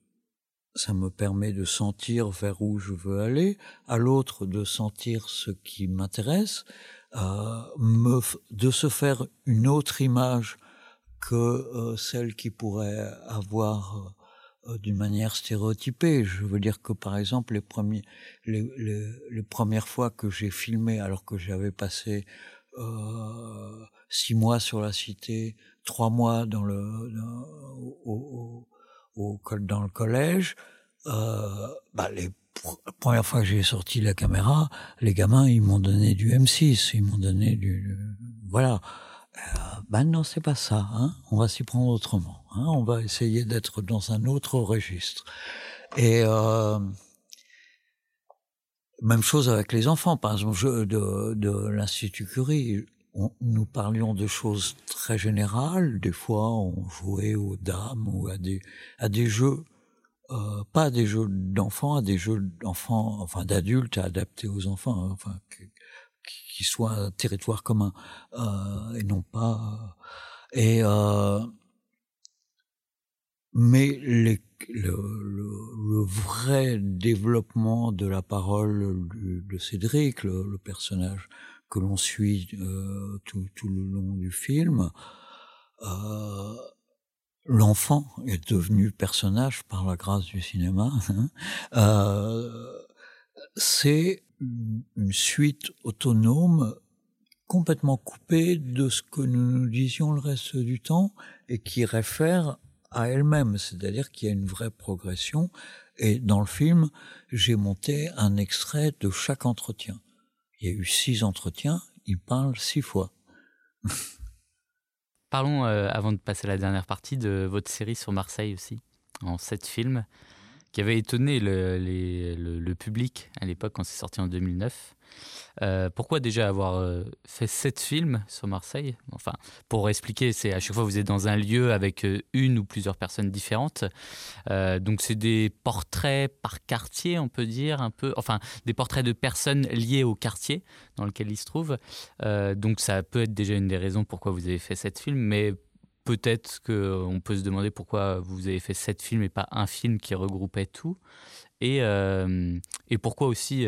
ça me permet de sentir vers où je veux aller, à l'autre de sentir ce qui m'intéresse, euh, de se faire une autre image que euh, celle qui pourrait avoir euh, d'une manière stéréotypée. Je veux dire que par exemple les premiers, les, les, les premières fois que j'ai filmé, alors que j'avais passé euh, six mois sur la cité, trois mois dans le au, au, au, dans le collège, euh, bah les pr- premières fois que j'ai sorti la caméra, les gamins ils m'ont donné du M6, ils m'ont donné du- voilà. Euh, ben non, c'est pas ça. Hein on va s'y prendre autrement. Hein on va essayer d'être dans un autre registre. Et euh, même chose avec les enfants. Par exemple, je, de, de l'Institut Curie, nous parlions de choses très générales. Des fois, on jouait aux dames ou à des, à des jeux, euh, pas à des jeux d'enfants, à des jeux d'enfants, enfin d'adultes adaptés aux enfants, hein, enfin qui, qui soient un territoire commun euh, et non pas. Et euh, mais les, le, vrai développement de la parole de Cédric, le, personnage que l'on suit euh, tout, le long du film, euh, l'enfant est devenu personnage par la grâce du cinéma. Hein, euh, c'est une suite autonome complètement coupée de ce que nous nous disions le reste du temps et qui réfère à elle-même, c'est-à-dire qu'il y a une vraie progression. Et dans le film, j'ai monté un extrait de chaque entretien. Il y a eu six entretiens, il parle six fois. Parlons, euh, avant de passer à la dernière partie, de votre série sur Marseille aussi, en sept films, qui avait étonné le, public à l'époque quand c'est sorti en 2009. Euh, pourquoi déjà avoir euh, fait sept films sur Marseille? Enfin, pour expliquer, c'est à chaque fois vous êtes dans un lieu avec euh, une ou plusieurs personnes différentes. donc c'est des portraits par quartier, on peut dire un peu. Enfin, des portraits de personnes liées au quartier dans lequel ils se trouvent. donc ça peut être déjà une des raisons pourquoi vous avez fait sept films, mais peut-être qu'on peut se demander pourquoi vous avez fait sept films et pas un film qui regroupait tout. Et, et pourquoi aussi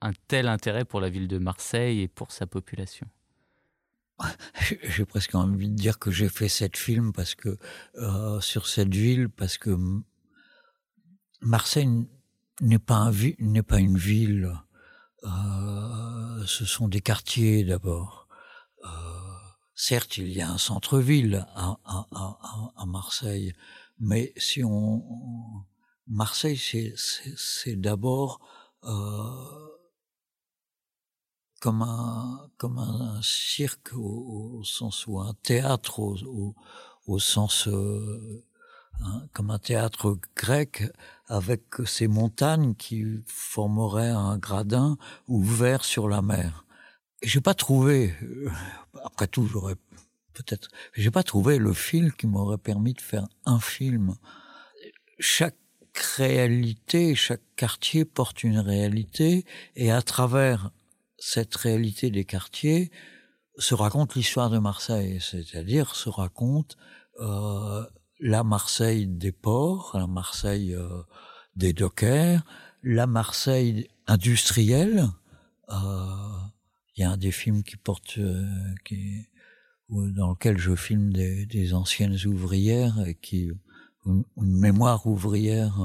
un tel intérêt pour la ville de Marseille et pour sa population? J'ai presque envie de dire que j'ai fait cette film parce que euh, sur cette ville parce que Marseille n'est pas une ville. Euh, ce sont des quartiers d'abord. Euh, certes, il y a un centre-ville à, à, Marseille, mais si on, Marseille, c'est d'abord comme un, comme un cirque au, sens ou un théâtre au, au, sens euh, hein, comme un théâtre grec avec ces montagnes qui formeraient un gradin ouvert sur la mer. J'ai pas trouvé, euh, après tout, j'aurais peut-être, j'ai pas trouvé le fil qui m'aurait permis de faire un film. Chaque réalité, chaque quartier porte une réalité, et à travers cette réalité des quartiers se raconte l'histoire de Marseille, c'est-à-dire se raconte euh, la Marseille des ports, la Marseille euh, des dockers, la Marseille industrielle. Euh, il y a un des films qui porte, euh, dans lequel je filme des, anciennes ouvrières et qui une, une mémoire ouvrière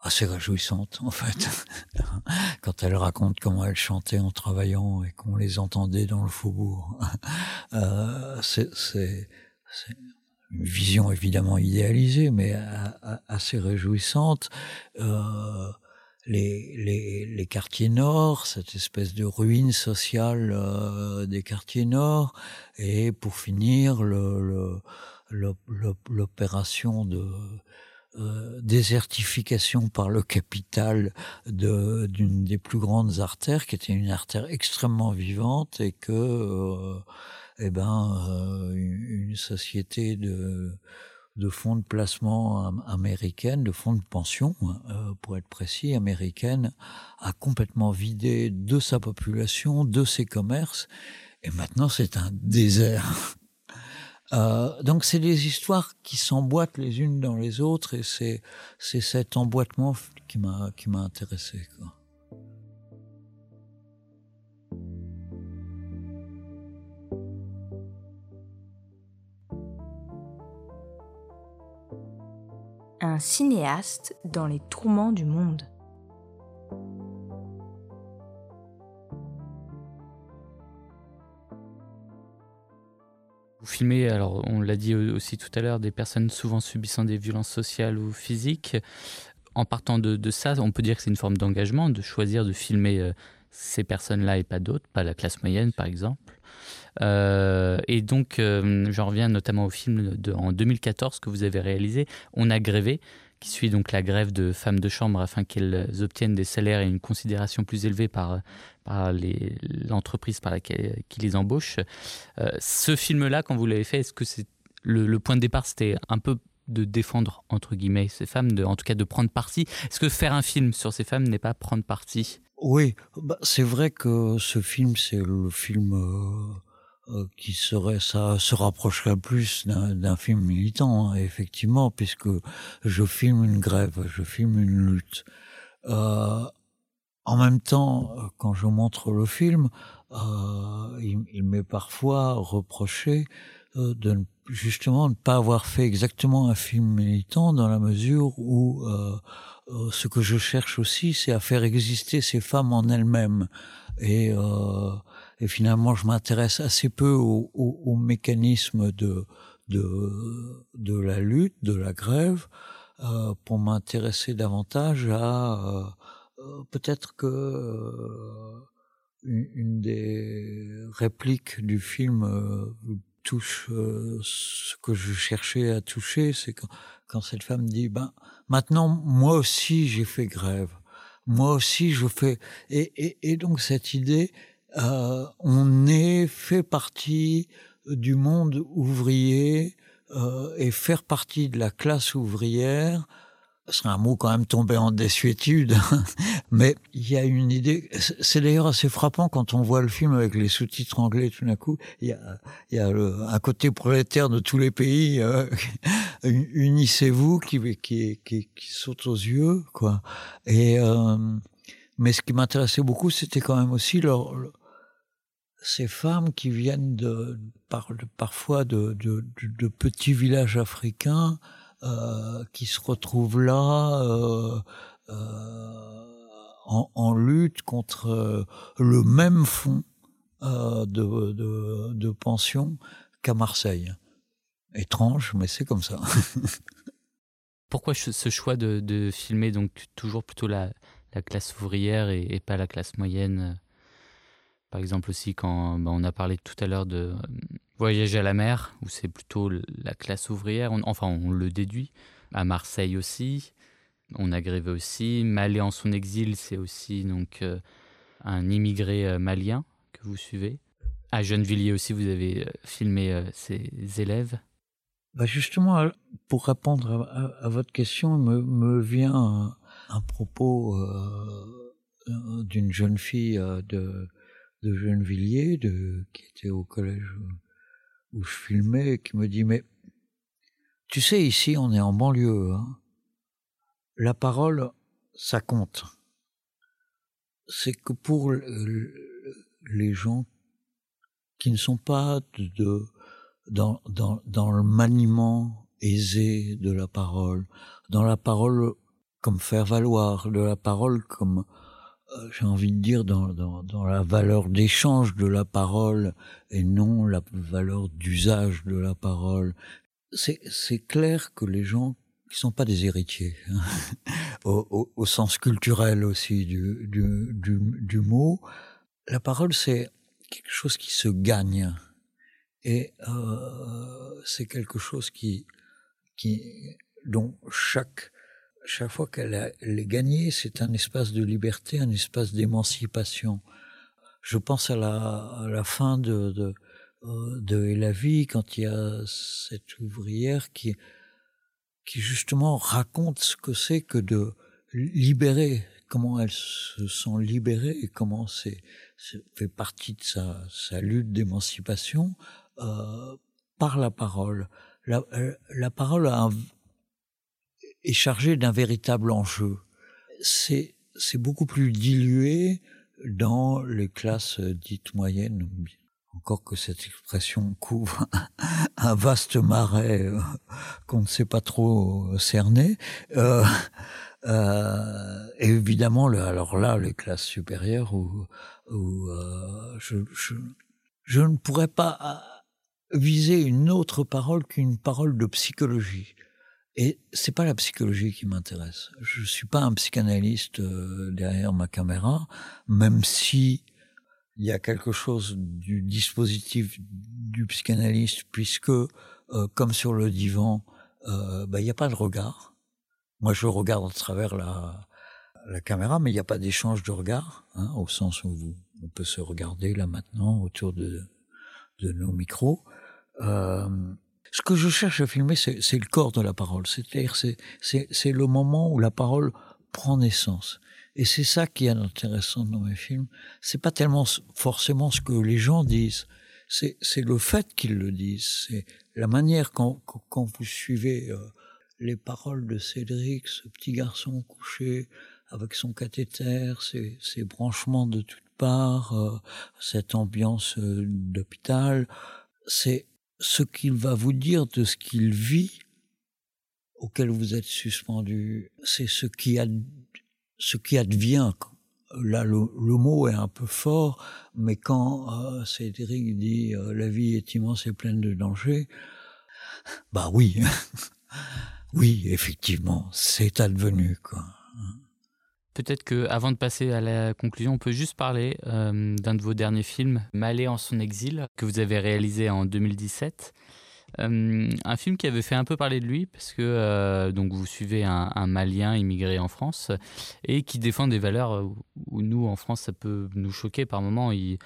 assez réjouissante en fait. Quand elle raconte comment elle chantait en travaillant et qu'on les entendait dans le faubourg. Euh, c'est une vision évidemment idéalisée mais assez réjouissante. Euh, les, les, quartiers nord, cette espèce de ruine sociale euh, des quartiers nord, et pour finir l'opération de euh, désertification par le capital d'une des plus grandes artères, qui était une artère extrêmement vivante et que, euh, eh ben, euh, une société de de fonds de placement américaine, de fonds de pension, hein, pour être précis, américaine, a complètement vidé de sa population, de ses commerces, et maintenant c'est un désert. Euh, donc c'est des histoires qui s'emboîtent les unes dans les autres et c'est cet emboîtement qui m'a qui m'a intéressé. Quoi. Un cinéaste dans les tourments du monde. Vous filmez, alors on l'a dit aussi tout à l'heure, des personnes souvent subissant des violences sociales ou physiques. En partant de, ça, on peut dire que c'est une forme d'engagement de choisir de filmer euh, ces personnes-là et pas d'autres, pas la classe moyenne par exemple. Euh, et donc, euh, j'en reviens notamment au film de, en 2014 que vous avez réalisé, On a grévé, qui suit donc la grève de femmes de chambre afin qu'elles obtiennent des salaires et une considération plus élevée par, par l'entreprise par laquelle qui les embauche. Euh, ce film-là, quand vous l'avez fait, est-ce que c'est le, point de départ, c'était un peu de défendre entre guillemets ces femmes, en tout cas de prendre parti? Est-ce que faire un film sur ces femmes n'est pas prendre parti? Oui, bah, c'est vrai que ce film, c'est le film. Euh, euh, qui serait ça se rapprocherait plus d'un film militant hein, effectivement puisque je filme une grève je filme une lutte euh, en même temps euh, quand je montre le film euh, il, il m'est parfois reproché euh, de ne, justement ne pas avoir fait exactement un film militant dans la mesure où ce que je cherche aussi c'est à faire exister ces femmes en elles-mêmes. Et et finalement je m'intéresse assez peu au, au, au mécanisme de, de, de la lutte, de la grève, euh, pour m'intéresser davantage à euh, euh peut-être que euh, une, des répliques du film euh, touche euh, ce que je cherchais à toucher, c'est quand, quand cette femme dit, ben, maintenant, moi aussi, j'ai fait grève. Moi aussi, je fais. Et, et, et donc, cette idée, euh, on est fait partie du monde ouvrier euh, et faire partie de la classe ouvrière, ce serait un mot quand même tombé en désuétude, mais il y a une idée. C'est d'ailleurs assez frappant quand on voit le film avec les sous-titres anglais tout d'un coup. Il y a, y a le, un côté prolétaire de tous les pays. Euh, Unissez-vous qui, qui, qui, saute aux yeux, quoi. Et euh, mais ce qui m'intéressait beaucoup, c'était quand même aussi leur, ces femmes qui viennent de, par, parfois de, de, de, petits villages africains qui se retrouvent là euh, euh, en, lutte contre le même fond euh, de, de, pension qu'à Marseille. Étrange, mais c'est comme ça. Pourquoi ce choix de, filmer donc toujours plutôt la, la classe ouvrière et, pas la classe moyenne? Par exemple aussi quand bah, on a parlé tout à l'heure de euh, voyager à la mer, où c'est plutôt la classe ouvrière, enfin on le déduit, à Marseille aussi, on a grévé aussi, Malais en son exil, c'est aussi donc euh, un immigré euh, malien que vous suivez. À Gennevilliers aussi, vous avez filmé ses élèves. Bah justement, pour répondre à, votre question, me, me vient un, propos euh, d'une jeune fille de de, qui était au collège où, je filmais, qui me dit, mais tu sais, ici, on est en banlieue. Hein. La parole, ça compte. C'est que pour les gens qui ne sont pas de, dans, dans, dans le maniement aisé de la parole, dans la parole comme faire valoir, de la parole comme j'ai envie de dire, dans, dans, dans la valeur d'échange de la parole et non la valeur d'usage de la parole. C'est clair que les gens qui sont pas des héritiers, hein, au, au, au, sens culturel aussi du, du, du, du mot, la parole c'est quelque chose qui se gagne et euh, c'est quelque chose qui, qui dont chaque chaque fois qu'elle est gagnée, c'est un espace de liberté, un espace d'émancipation. Je pense à la, à la fin de, de, euh, de la vie, quand il y a cette ouvrière qui, qui justement raconte ce que c'est que de libérer, comment elle se sent libérée et comment c'est fait partie de sa, sa lutte d'émancipation euh, par la parole. La, euh, la parole a un, est chargé d'un véritable enjeu. C'est, beaucoup plus dilué dans les classes dites moyennes, encore que cette expression couvre un vaste marais euh, qu'on ne sait pas trop cerner. Euh, euh, évidemment, alors là, les classes supérieures où, où euh, je, je, je ne pourrais pas euh, viser une autre parole qu'une parole de psychologie. Et c'est pas la psychologie qui m'intéresse. Je suis pas un psychanalyste euh, derrière ma caméra, même si il y a quelque chose du dispositif du psychanalyste, puisque euh, comme sur le divan, euh, bah, il n'y a pas de regard. Moi, je regarde à travers la, la caméra, mais il n'y a pas d'échange de regard, hein, au sens où vous, on peut se regarder là maintenant autour de, de nos micros. Euh, ce que je cherche à filmer, c'est le corps de la parole. C'est-à-dire, c'est le moment où la parole prend naissance. Et c'est ça qui est intéressant dans mes films. C'est pas tellement forcément ce que les gens disent. C'est le fait qu'ils le disent. C'est la manière quand, quand vous suivez euh, les paroles de Cédric, ce petit garçon couché avec son cathéter, ses, ses branchements de toutes parts, euh, cette ambiance euh, d'hôpital. C'est ce qu'il va vous dire de ce qu'il vit, auquel vous êtes suspendu, c'est ce qui, ad, ce qui advient. Là, le, mot est un peu fort, mais quand euh, Cédric dit euh, la vie est immense et pleine de dangers, bah oui, oui, effectivement, c'est advenu, quoi. Peut-être que avant de passer à la conclusion, on peut juste parler euh, d'un de vos derniers films, Malais en son exil, que vous avez réalisé en 2017. Euh, un film qui avait fait un peu parler de lui parce que euh, donc vous suivez un, Malien immigré en France et qui défend des valeurs où, nous en France ça peut nous choquer par moments qui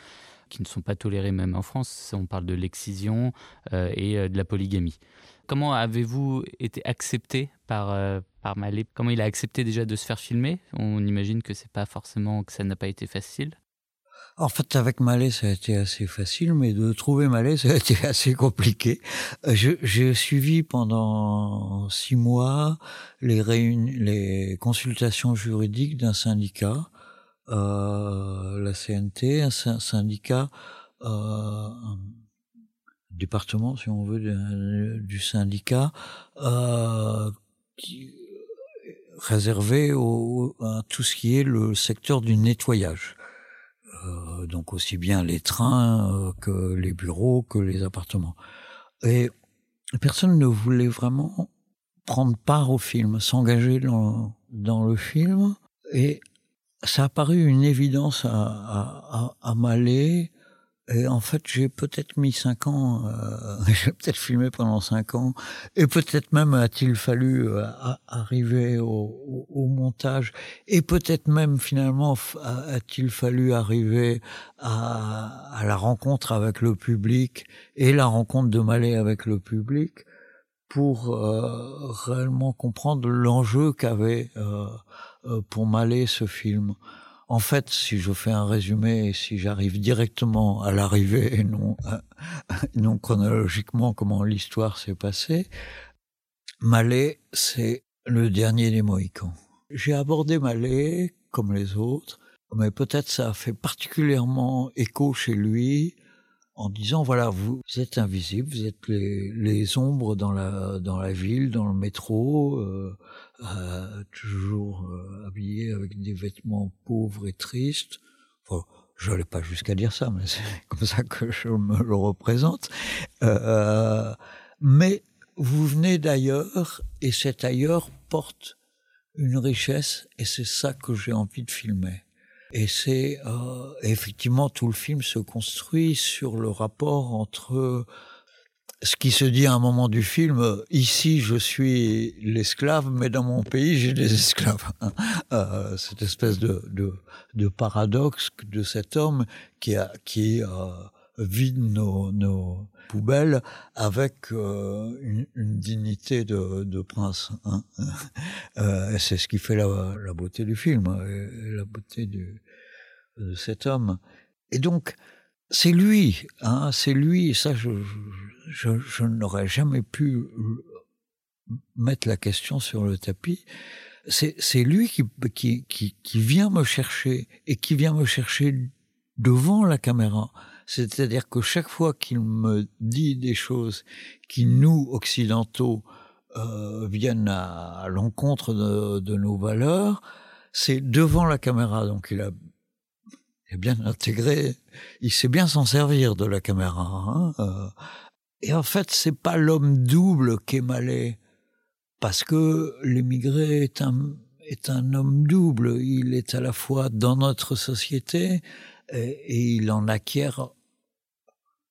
ne sont pas tolérées même en France. On parle de l'excision et de la polygamie. Comment avez-vous été accepté par Malé Comment il a accepté déjà de se faire filmer? On imagine que c'est pas forcément que ça n'a pas été facile. En fait, avec Malé, ça a été assez facile, mais de trouver Malé, ça a été assez compliqué. Euh, j'ai suivi pendant six mois les, les consultations juridiques d'un syndicat, euh, la CNT, un syndicat, euh, un département, si on veut, du syndicat, qui, réservé au, à tout ce qui est le secteur du nettoyage. Euh, donc aussi bien les trains euh, que les bureaux, que les appartements. Et personne ne voulait vraiment prendre part au film, s'engager dans, dans le film. Et ça a paru une évidence à, à, et en fait, j'ai peut-être mis cinq ans, euh, j'ai peut-être filmé pendant cinq ans, et peut-être même a-t-il fallu euh, arriver au, montage, et peut-être même finalement a-t-il fallu arriver à, la rencontre avec le public et la rencontre de Malais avec le public pour euh, réellement comprendre l'enjeu qu'avait euh, pour Malais ce film. En fait, si je fais un résumé, si j'arrive directement à l'arrivée et non, chronologiquement comment l'histoire s'est passée, Malais, c'est le dernier des Mohicans. J'ai abordé Malais comme les autres, mais peut-être ça a fait particulièrement écho chez lui en disant voilà vous, êtes invisible, vous êtes les, les, ombres dans la dans la ville, dans le métro, euh, euh, toujours euh, habillé avec des vêtements pauvres et tristes. Enfin, je n'allais pas jusqu'à dire ça, mais c'est comme ça que je me le représente. Euh, mais vous venez d'ailleurs, et cet ailleurs porte une richesse, et c'est ça que j'ai envie de filmer. Et c'est euh, effectivement tout le film se construit sur le rapport entre ce qui se dit à un moment du film, ici je suis l'esclave, mais dans mon pays j'ai des esclaves. Euh, cette espèce de, de, de, paradoxe de cet homme qui, a, qui euh, vide nos, nos, poubelles avec euh, une, une, dignité de, de prince. Hein. Euh, c'est ce qui fait la, la beauté du film, la beauté du, de cet homme. Et donc, c'est lui, hein, c'est lui, ça, je, je, je n'aurais jamais pu mettre la question sur le tapis. C'est lui qui, qui, qui, vient me chercher et qui vient me chercher devant la caméra. C'est-à-dire que chaque fois qu'il me dit des choses qui nous, occidentaux, euh, viennent à, à l'encontre de, de, nos valeurs, c'est devant la caméra. Donc il a est bien intégré, il sait bien s'en servir de la caméra. Hein euh, et en fait, c'est pas l'homme double qui est malais, parce que l'émigré est un, est un homme double. Il est à la fois dans notre société et, il en acquiert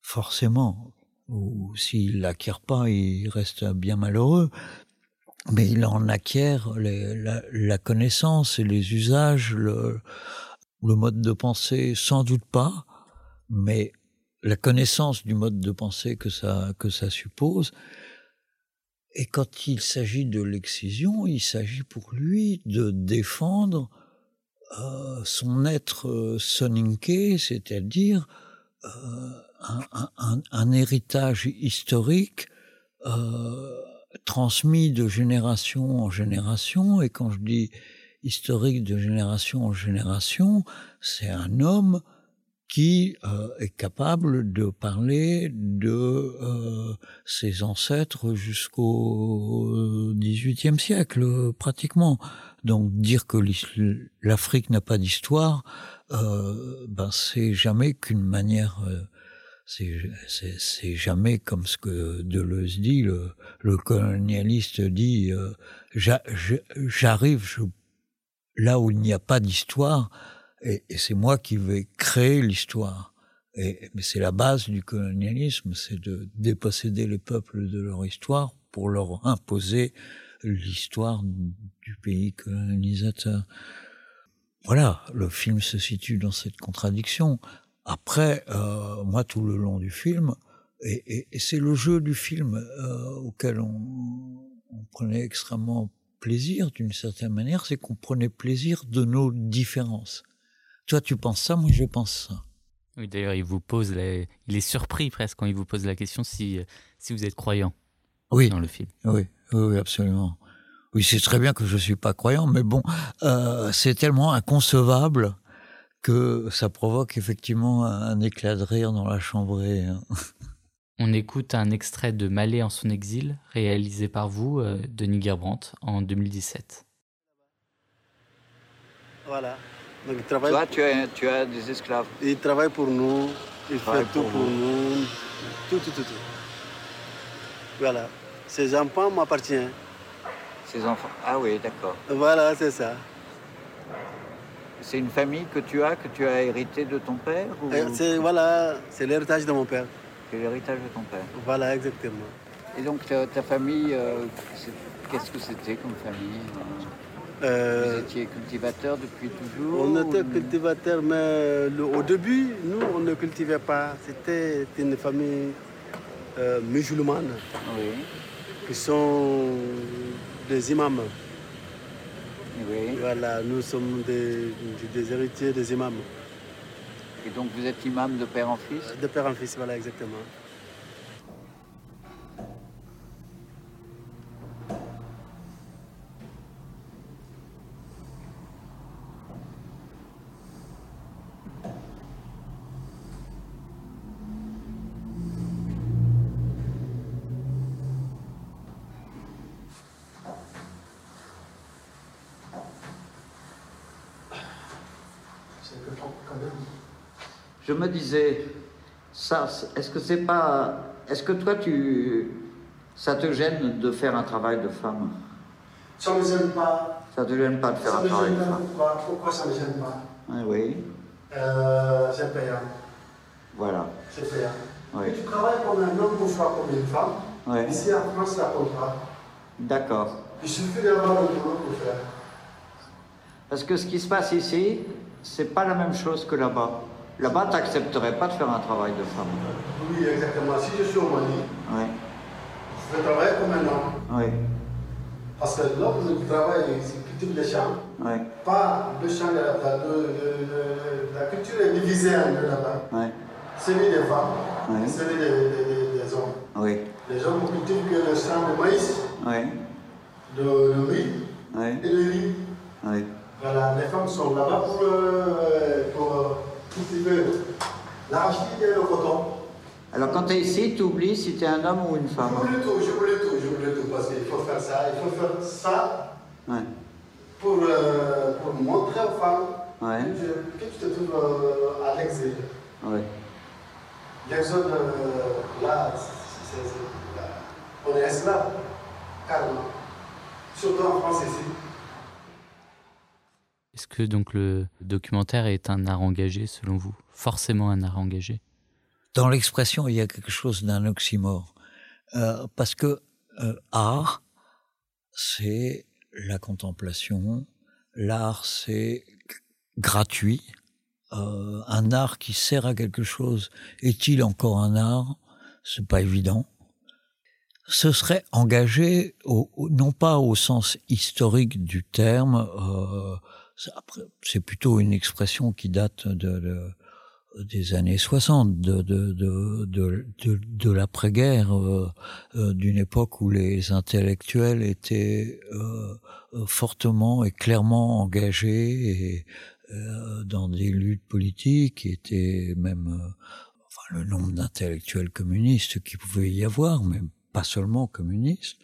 forcément. Ou s'il l'acquiert pas, il reste bien malheureux. Mais il en acquiert la, la, connaissance et les usages, le, le mode de pensée, sans doute pas, mais la connaissance du mode de pensée que ça, que ça suppose. Et quand il s'agit de l'excision, il s'agit pour lui de défendre euh, son être euh, soninké, c'est-à-dire euh, un, un, un, héritage historique euh, transmis de génération en génération. Et quand je dis historique de génération en génération, c'est un homme qui euh, est capable de parler de euh, ses ancêtres jusqu'au XVIIIe siècle, pratiquement. Donc dire que l'Afrique n'a pas d'histoire, euh, ben c'est jamais qu'une manière. Euh, c'est jamais comme ce que Deleuze dit, le, le colonialiste dit. Euh, j'arrive, là où il n'y a pas d'histoire, et, c'est moi qui vais créer l'histoire. Et, mais c'est la base du colonialisme, c'est de déposséder les peuples de leur histoire pour leur imposer l'histoire du pays colonisateur. Voilà, le film se situe dans cette contradiction. Après, euh, moi, tout le long du film, et, c'est le jeu du film euh, auquel on, on, prenait extrêmement plaisir, d'une certaine manière, c'est qu'on prenait plaisir de nos différences. Toi, tu penses ça, moi, je pense ça. Oui, d'ailleurs, il vous pose, il est surpris presque quand il vous pose la question si, si vous êtes croyant. Oui. Dans le film. Oui, oui, absolument. Oui, c'est très bien que je suis pas croyant, mais bon, euh, c'est tellement inconcevable que ça provoque effectivement un éclat de rire dans la chambrée. Hein. On écoute un extrait de Malais en son exil, réalisé par vous, euh, Denis Gerbrandt, en 2017. Voilà. Donc, il travaille Toi, tu as, tu as des esclaves. Il travaille pour nous, il fait tout pour, nous. Tout, tout, tout, tout. Voilà. Ces enfants m'appartiennent. Ces enfants Ah oui, d'accord. Voilà, c'est ça. C'est une famille que tu as, que tu as hérité de ton père euh, C'est Voilà, c'est l'héritage de mon père. C'est l'héritage de ton père. Voilà, exactement. Et donc ta, famille, euh, qu'est-ce que c'était comme famille euh, Vous étiez cultivateur depuis toujours On était cultivateur, mais au début, nous, on ne cultivait pas. C'était une famille euh, musulmane oui. qui sont des imams. Oui. Voilà, nous sommes des, des héritiers des imams. Et donc vous êtes imam de père en fils? De père en fils, voilà, exactement. Je me disais, ça, est-ce que c'est pas, est-ce que toi tu, ça te gêne de faire un travail de femme? Ça me gêne pas. Ça te gêne pas de faire un travail de femme? Pourquoi, pourquoi ça me gêne pas? Ah, Oui. Euh, c'est payant. Voilà. C'est payant. Oui. tu travailles comme un homme pour faire comme une femme. Oui. Ici en France, ça compte pas. D'accord. Il suffit d'avoir le boulot pour faire. Parce que ce qui se passe ici, c'est pas la même chose que là-bas. Là-bas, tu n'accepterais pas de faire un travail de femme. Oui, exactement. Si je suis au Mali, oui. je vais travailler comme un homme. Oui. Parce que l'homme qui travaille, c'est cultive les champs. Oui. Pas le champ de la, de, la culture est divisée en deux là-bas. Oui. Celui des femmes et celui des, des, hommes. Oui. Les hommes cultivent que le champ de maïs, oui. de, de riz et de riz. Voilà, les femmes sont là-bas pour, euh, pour euh, l'arachide et le coton. Alors quand tu es ici, tu oublies si tu es un homme ou une femme Je voulais tout, je voulais tout, je voulais tout, parce qu'il faut faire ça, il faut faire ça ouais. pour, euh, pour montrer aux femmes ouais. que, tu te trouves euh, à l'exil. Ouais. L'exode, euh, là, c'est, on est esclave, carrément. Surtout en France ici. Est-ce que donc le documentaire est un art engagé selon vous? Forcément un art engagé? Dans l'expression, il y a quelque chose d'un oxymore. Euh, parce que euh, art, c'est la contemplation, l'art, c'est gratuit. Euh, un art qui sert à quelque chose, est-il encore un art? C'est pas évident. Ce serait engagé, non pas au sens historique du terme, c'est plutôt une expression qui date de, des années 60, de, de, de, de l'après-guerre, euh, euh, d'une époque où les intellectuels étaient euh, fortement et clairement engagés dans des luttes politiques, était même enfin, le nombre d'intellectuels communistes qui pouvait y avoir, mais pas seulement communistes.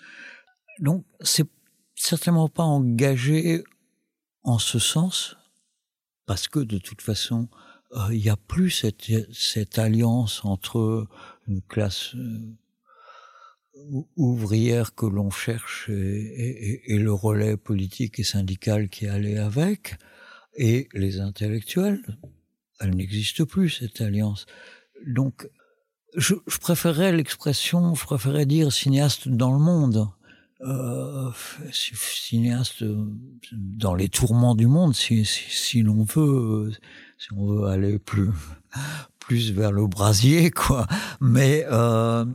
Donc c'est certainement pas engagé en ce sens, parce que de toute façon, euh, il n'y a plus cette, alliance entre une classe euh, ouvrière que l'on cherche et, le relais politique et syndical qui allait avec, et les intellectuels, elle n'existe plus, cette alliance. Donc, je, je préférais l'expression, je préférais dire cinéaste dans le monde. Euh, cinéaste dans les tourments du monde, si, l'on veut, si on veut aller plus, plus vers le brasier, quoi. Mais euh,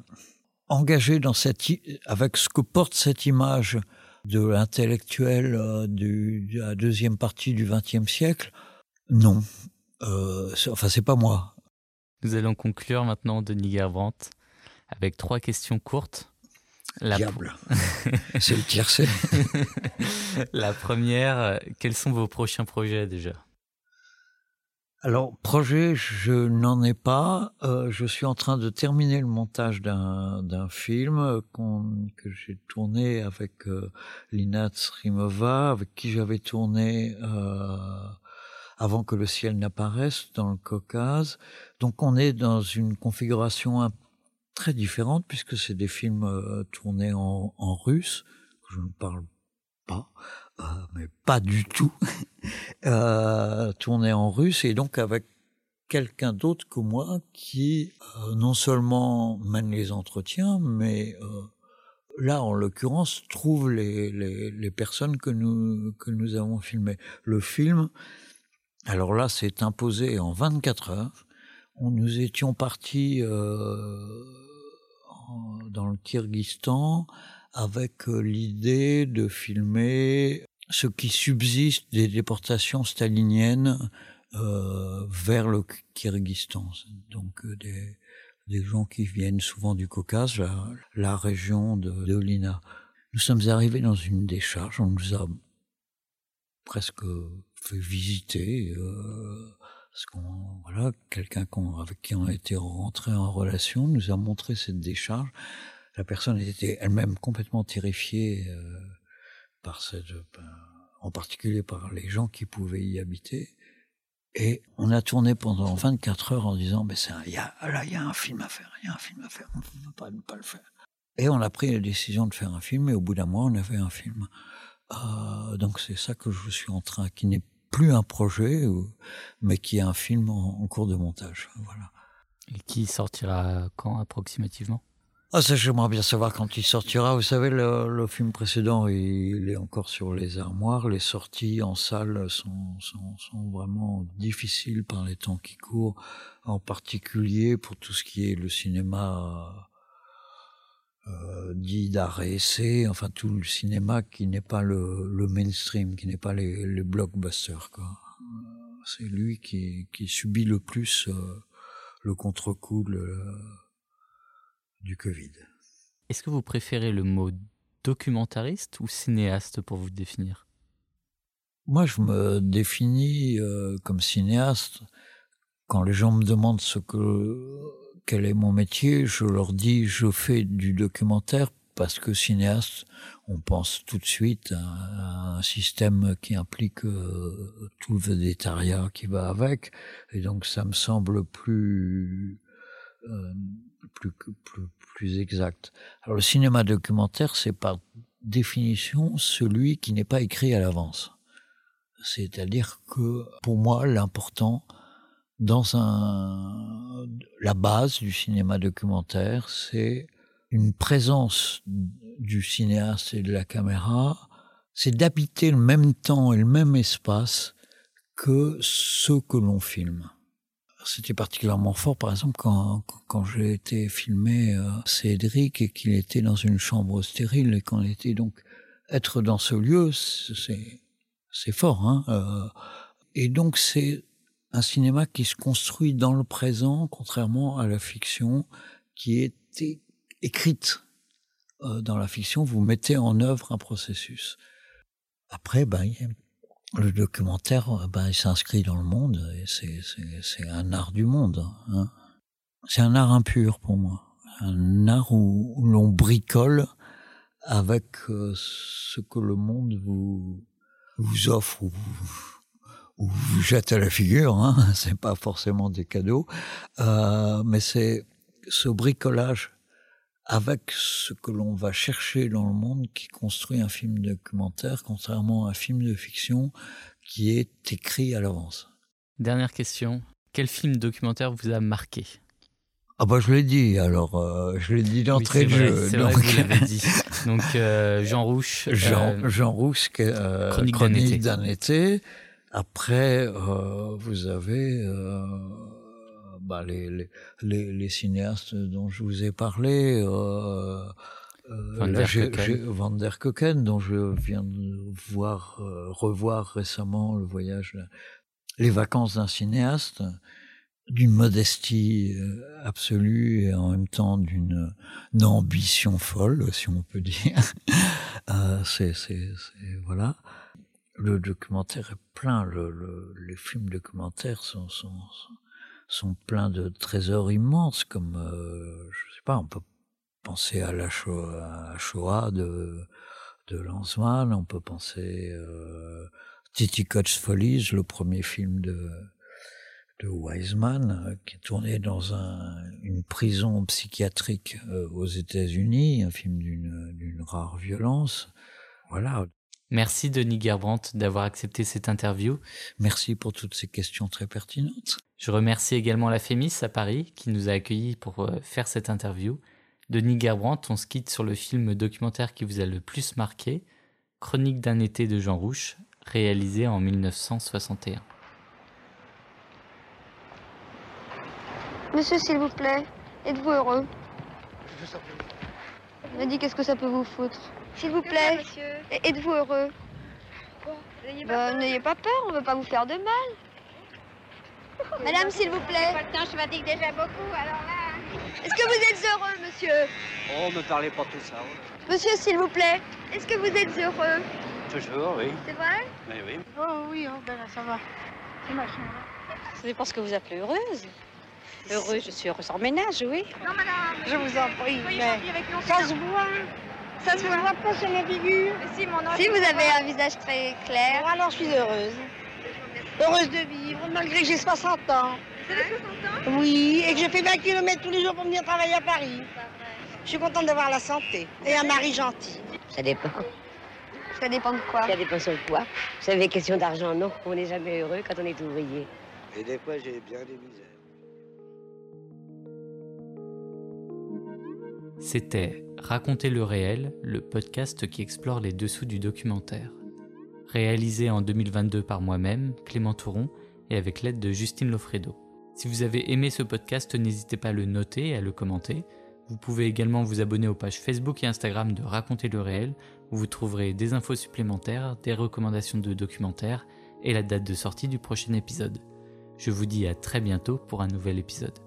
engagé dans cette, avec ce que porte cette image de l'intellectuel euh, de la deuxième partie du XXe siècle, non. Euh, enfin, c'est pas moi. Nous allons conclure maintenant, Denis Gerbrandt, avec trois questions courtes. La Diable. c'est le tiercé. La première, euh, quels sont vos prochains projets déjà? Alors, projet, je n'en ai pas. Euh, je suis en train de terminer le montage d'un film que j'ai tourné avec euh, Lina Tsrimova, avec qui j'avais tourné euh, avant que le ciel n'apparaisse dans le Caucase. Donc, on est dans une configuration très différente puisque c'est des films euh, tournés en, russe, que je ne parle pas. Euh, mais pas du tout, euh, tourné en russe et donc avec quelqu'un d'autre que moi qui non seulement mène les entretiens, mais là en l'occurrence trouve les, les, personnes que nous que nous avons filmées. Le film, alors là, c'est imposé en 24 heures. Nous étions partis dans le Kyrgyzstan avec euh, l'idée de filmer ce qui subsiste des déportations staliniennes euh, vers le Kyrgyzstan. Donc euh, des, gens qui viennent souvent du Caucase, la, région de, de Lina. Nous sommes arrivés dans une décharge, on nous a presque fait visiter. Euh, parce qu'on voilà quelqu'un avec qui on été rentré en relation nous a montré cette décharge la personne était elle-même complètement terrifiée euh, par cette, ben, en particulier par les gens qui pouvaient y habiter. Et on a tourné pendant 24 heures en disant, mais il y a, là, il y a un film à faire, il y a un film à faire, on ne peut pas ne pas le faire. Et on a pris la décision de faire un film, et au bout d'un mois, on a fait un film. Euh, donc c'est ça que je suis en train, qui n'est plus un projet, mais qui est un film en, en cours de montage. Voilà. Et qui sortira quand approximativement? Ah, ça, j'aimerais bien savoir quand il sortira. Vous savez, le, le, film précédent, il est encore sur les armoires. Les sorties en salle sont, sont, sont, vraiment difficiles par les temps qui courent, en particulier pour tout ce qui est le cinéma euh, dit d'arrêt enfin tout le cinéma qui n'est pas le, le, mainstream, qui n'est pas les, les blockbusters. Quoi. C'est lui qui, qui subit le plus euh, le contre-coup. Le, du Covid. Est-ce que vous préférez le mot documentariste ou cinéaste pour vous définir? Moi, je me définis euh, comme cinéaste. Quand les gens me demandent ce que quel est mon métier, je leur dis je fais du documentaire parce que cinéaste, on pense tout de suite à, un système qui implique euh, tout le végétariat qui va avec, et donc ça me semble plus euh, plus, plus, plus exact. Alors le cinéma documentaire, c'est par définition celui qui n'est pas écrit à l'avance. C'est-à-dire que pour moi, l'important dans un, la base du cinéma documentaire, c'est une présence du cinéaste et de la caméra, c'est d'habiter le même temps et le même espace que ce que l'on filme c'était particulièrement fort, par exemple, quand, quand j'ai été filmé euh, Cédric et qu'il était dans une chambre stérile et qu'on était donc être dans ce lieu, c'est c'est fort. Hein euh, et donc c'est un cinéma qui se construit dans le présent, contrairement à la fiction qui était écrite. Euh, dans la fiction, vous mettez en œuvre un processus. Après, ben, le documentaire, euh, ben, s'inscrit dans le monde, et c'est un art du monde. Hein. C'est un art impur pour moi. Un art où, l'on bricole avec euh, ce que le monde vous, vous offre ou vous jette à la figure. Hein. C'est pas forcément des cadeaux, euh, mais c'est ce bricolage avec ce que l'on va chercher dans le monde qui construit un film documentaire, contrairement à un film de fiction qui est écrit à l'avance. Dernière question. Quel film documentaire vous a marqué? Ah bah je l'ai dit, alors euh, je l'ai dit d'entrée de jeu. C'est vrai que vous l'avez dit. Donc euh, Jean Rouche. Jean, Jean Rouche, Chronique, Chronique d'un été. Après, euh, vous avez bah, les, les, les, cinéastes dont je vous ai parlé. Van, der Van der Koken, dont je viens de voir, revoir récemment le voyage, les vacances d'un cinéaste d'une modestie euh, absolue et en même temps d'une ambition folle, si on peut dire. euh, c'est, c'est, voilà. Le documentaire est plein. Le, le, les films documentaires sont, sont, sont pleins de trésors immenses, comme euh, je sais pas, on peut penser à la Shoah, à Shoah de de Lanzmann, on peut penser euh, Titi Coach Follies, le premier film de de Wiseman, euh, qui est tourné dans un, une prison psychiatrique euh, aux États-Unis, un film d'une rare violence. Voilà. Merci Denis Gerbrandt d'avoir accepté cette interview. Merci pour toutes ces questions très pertinentes. Je remercie également la Fémis à Paris qui nous a accueillis pour euh, faire cette interview. Denis Gerbrandt, on se quitte sur le film documentaire qui vous a le plus marqué, Chronique d'un été de Jean Rouche, réalisé en 1961. Monsieur, s'il vous plaît, êtes-vous heureux? Je me dit qu'est-ce que ça peut vous foutre? S'il vous plaît, êtes-vous heureux bah, N'ayez pas, peur, on ne veut pas vous faire de mal. Madame, s'il vous plaît. Pas le temps, je fatigue déjà beaucoup, alors là... Est-ce que vous êtes heureux, monsieur Oh, me parlez pas tout ça. Monsieur, s'il vous plaît, est-ce que vous êtes heureux Toujours, oui. C'est vrai Mais oui. Oh oui, oh, ben là, ça va. C'est machin. Ça dépend ce que vous appelez heureuse. Heureuse, je suis heureuse en ménage, oui. Non, madame. Je vous en prie, mais ça se voit. Ça se voit pas sur ma figure. Si, mon si vous avez un visage très clair. Bon, alors je suis heureuse. Heureuse de vivre, malgré que j'ai 60 ans. Vous avez 60 ans? Oui, et que je fais 20 km tous les jours pour venir travailler à Paris. Je suis contente d'avoir la santé et un mari gentil. Ça dépend. Ça dépend de quoi? Ça dépend sur quoi? Vous savez, question d'argent, non. On n'est jamais heureux quand on est ouvrier. Et des fois, j'ai bien des misères. C'était Raconter le réel, le podcast qui explore les dessous du documentaire. Réalisé en 2022 par moi-même, Clément Touron, et avec l'aide de Justine Lofredo. Si vous avez aimé ce podcast, n'hésitez pas à le noter et à le commenter. Vous pouvez également vous abonner aux pages Facebook et Instagram de Raconter le réel, où vous trouverez des infos supplémentaires, des recommandations de documentaires et la date de sortie du prochain épisode. Je vous dis à très bientôt pour un nouvel épisode.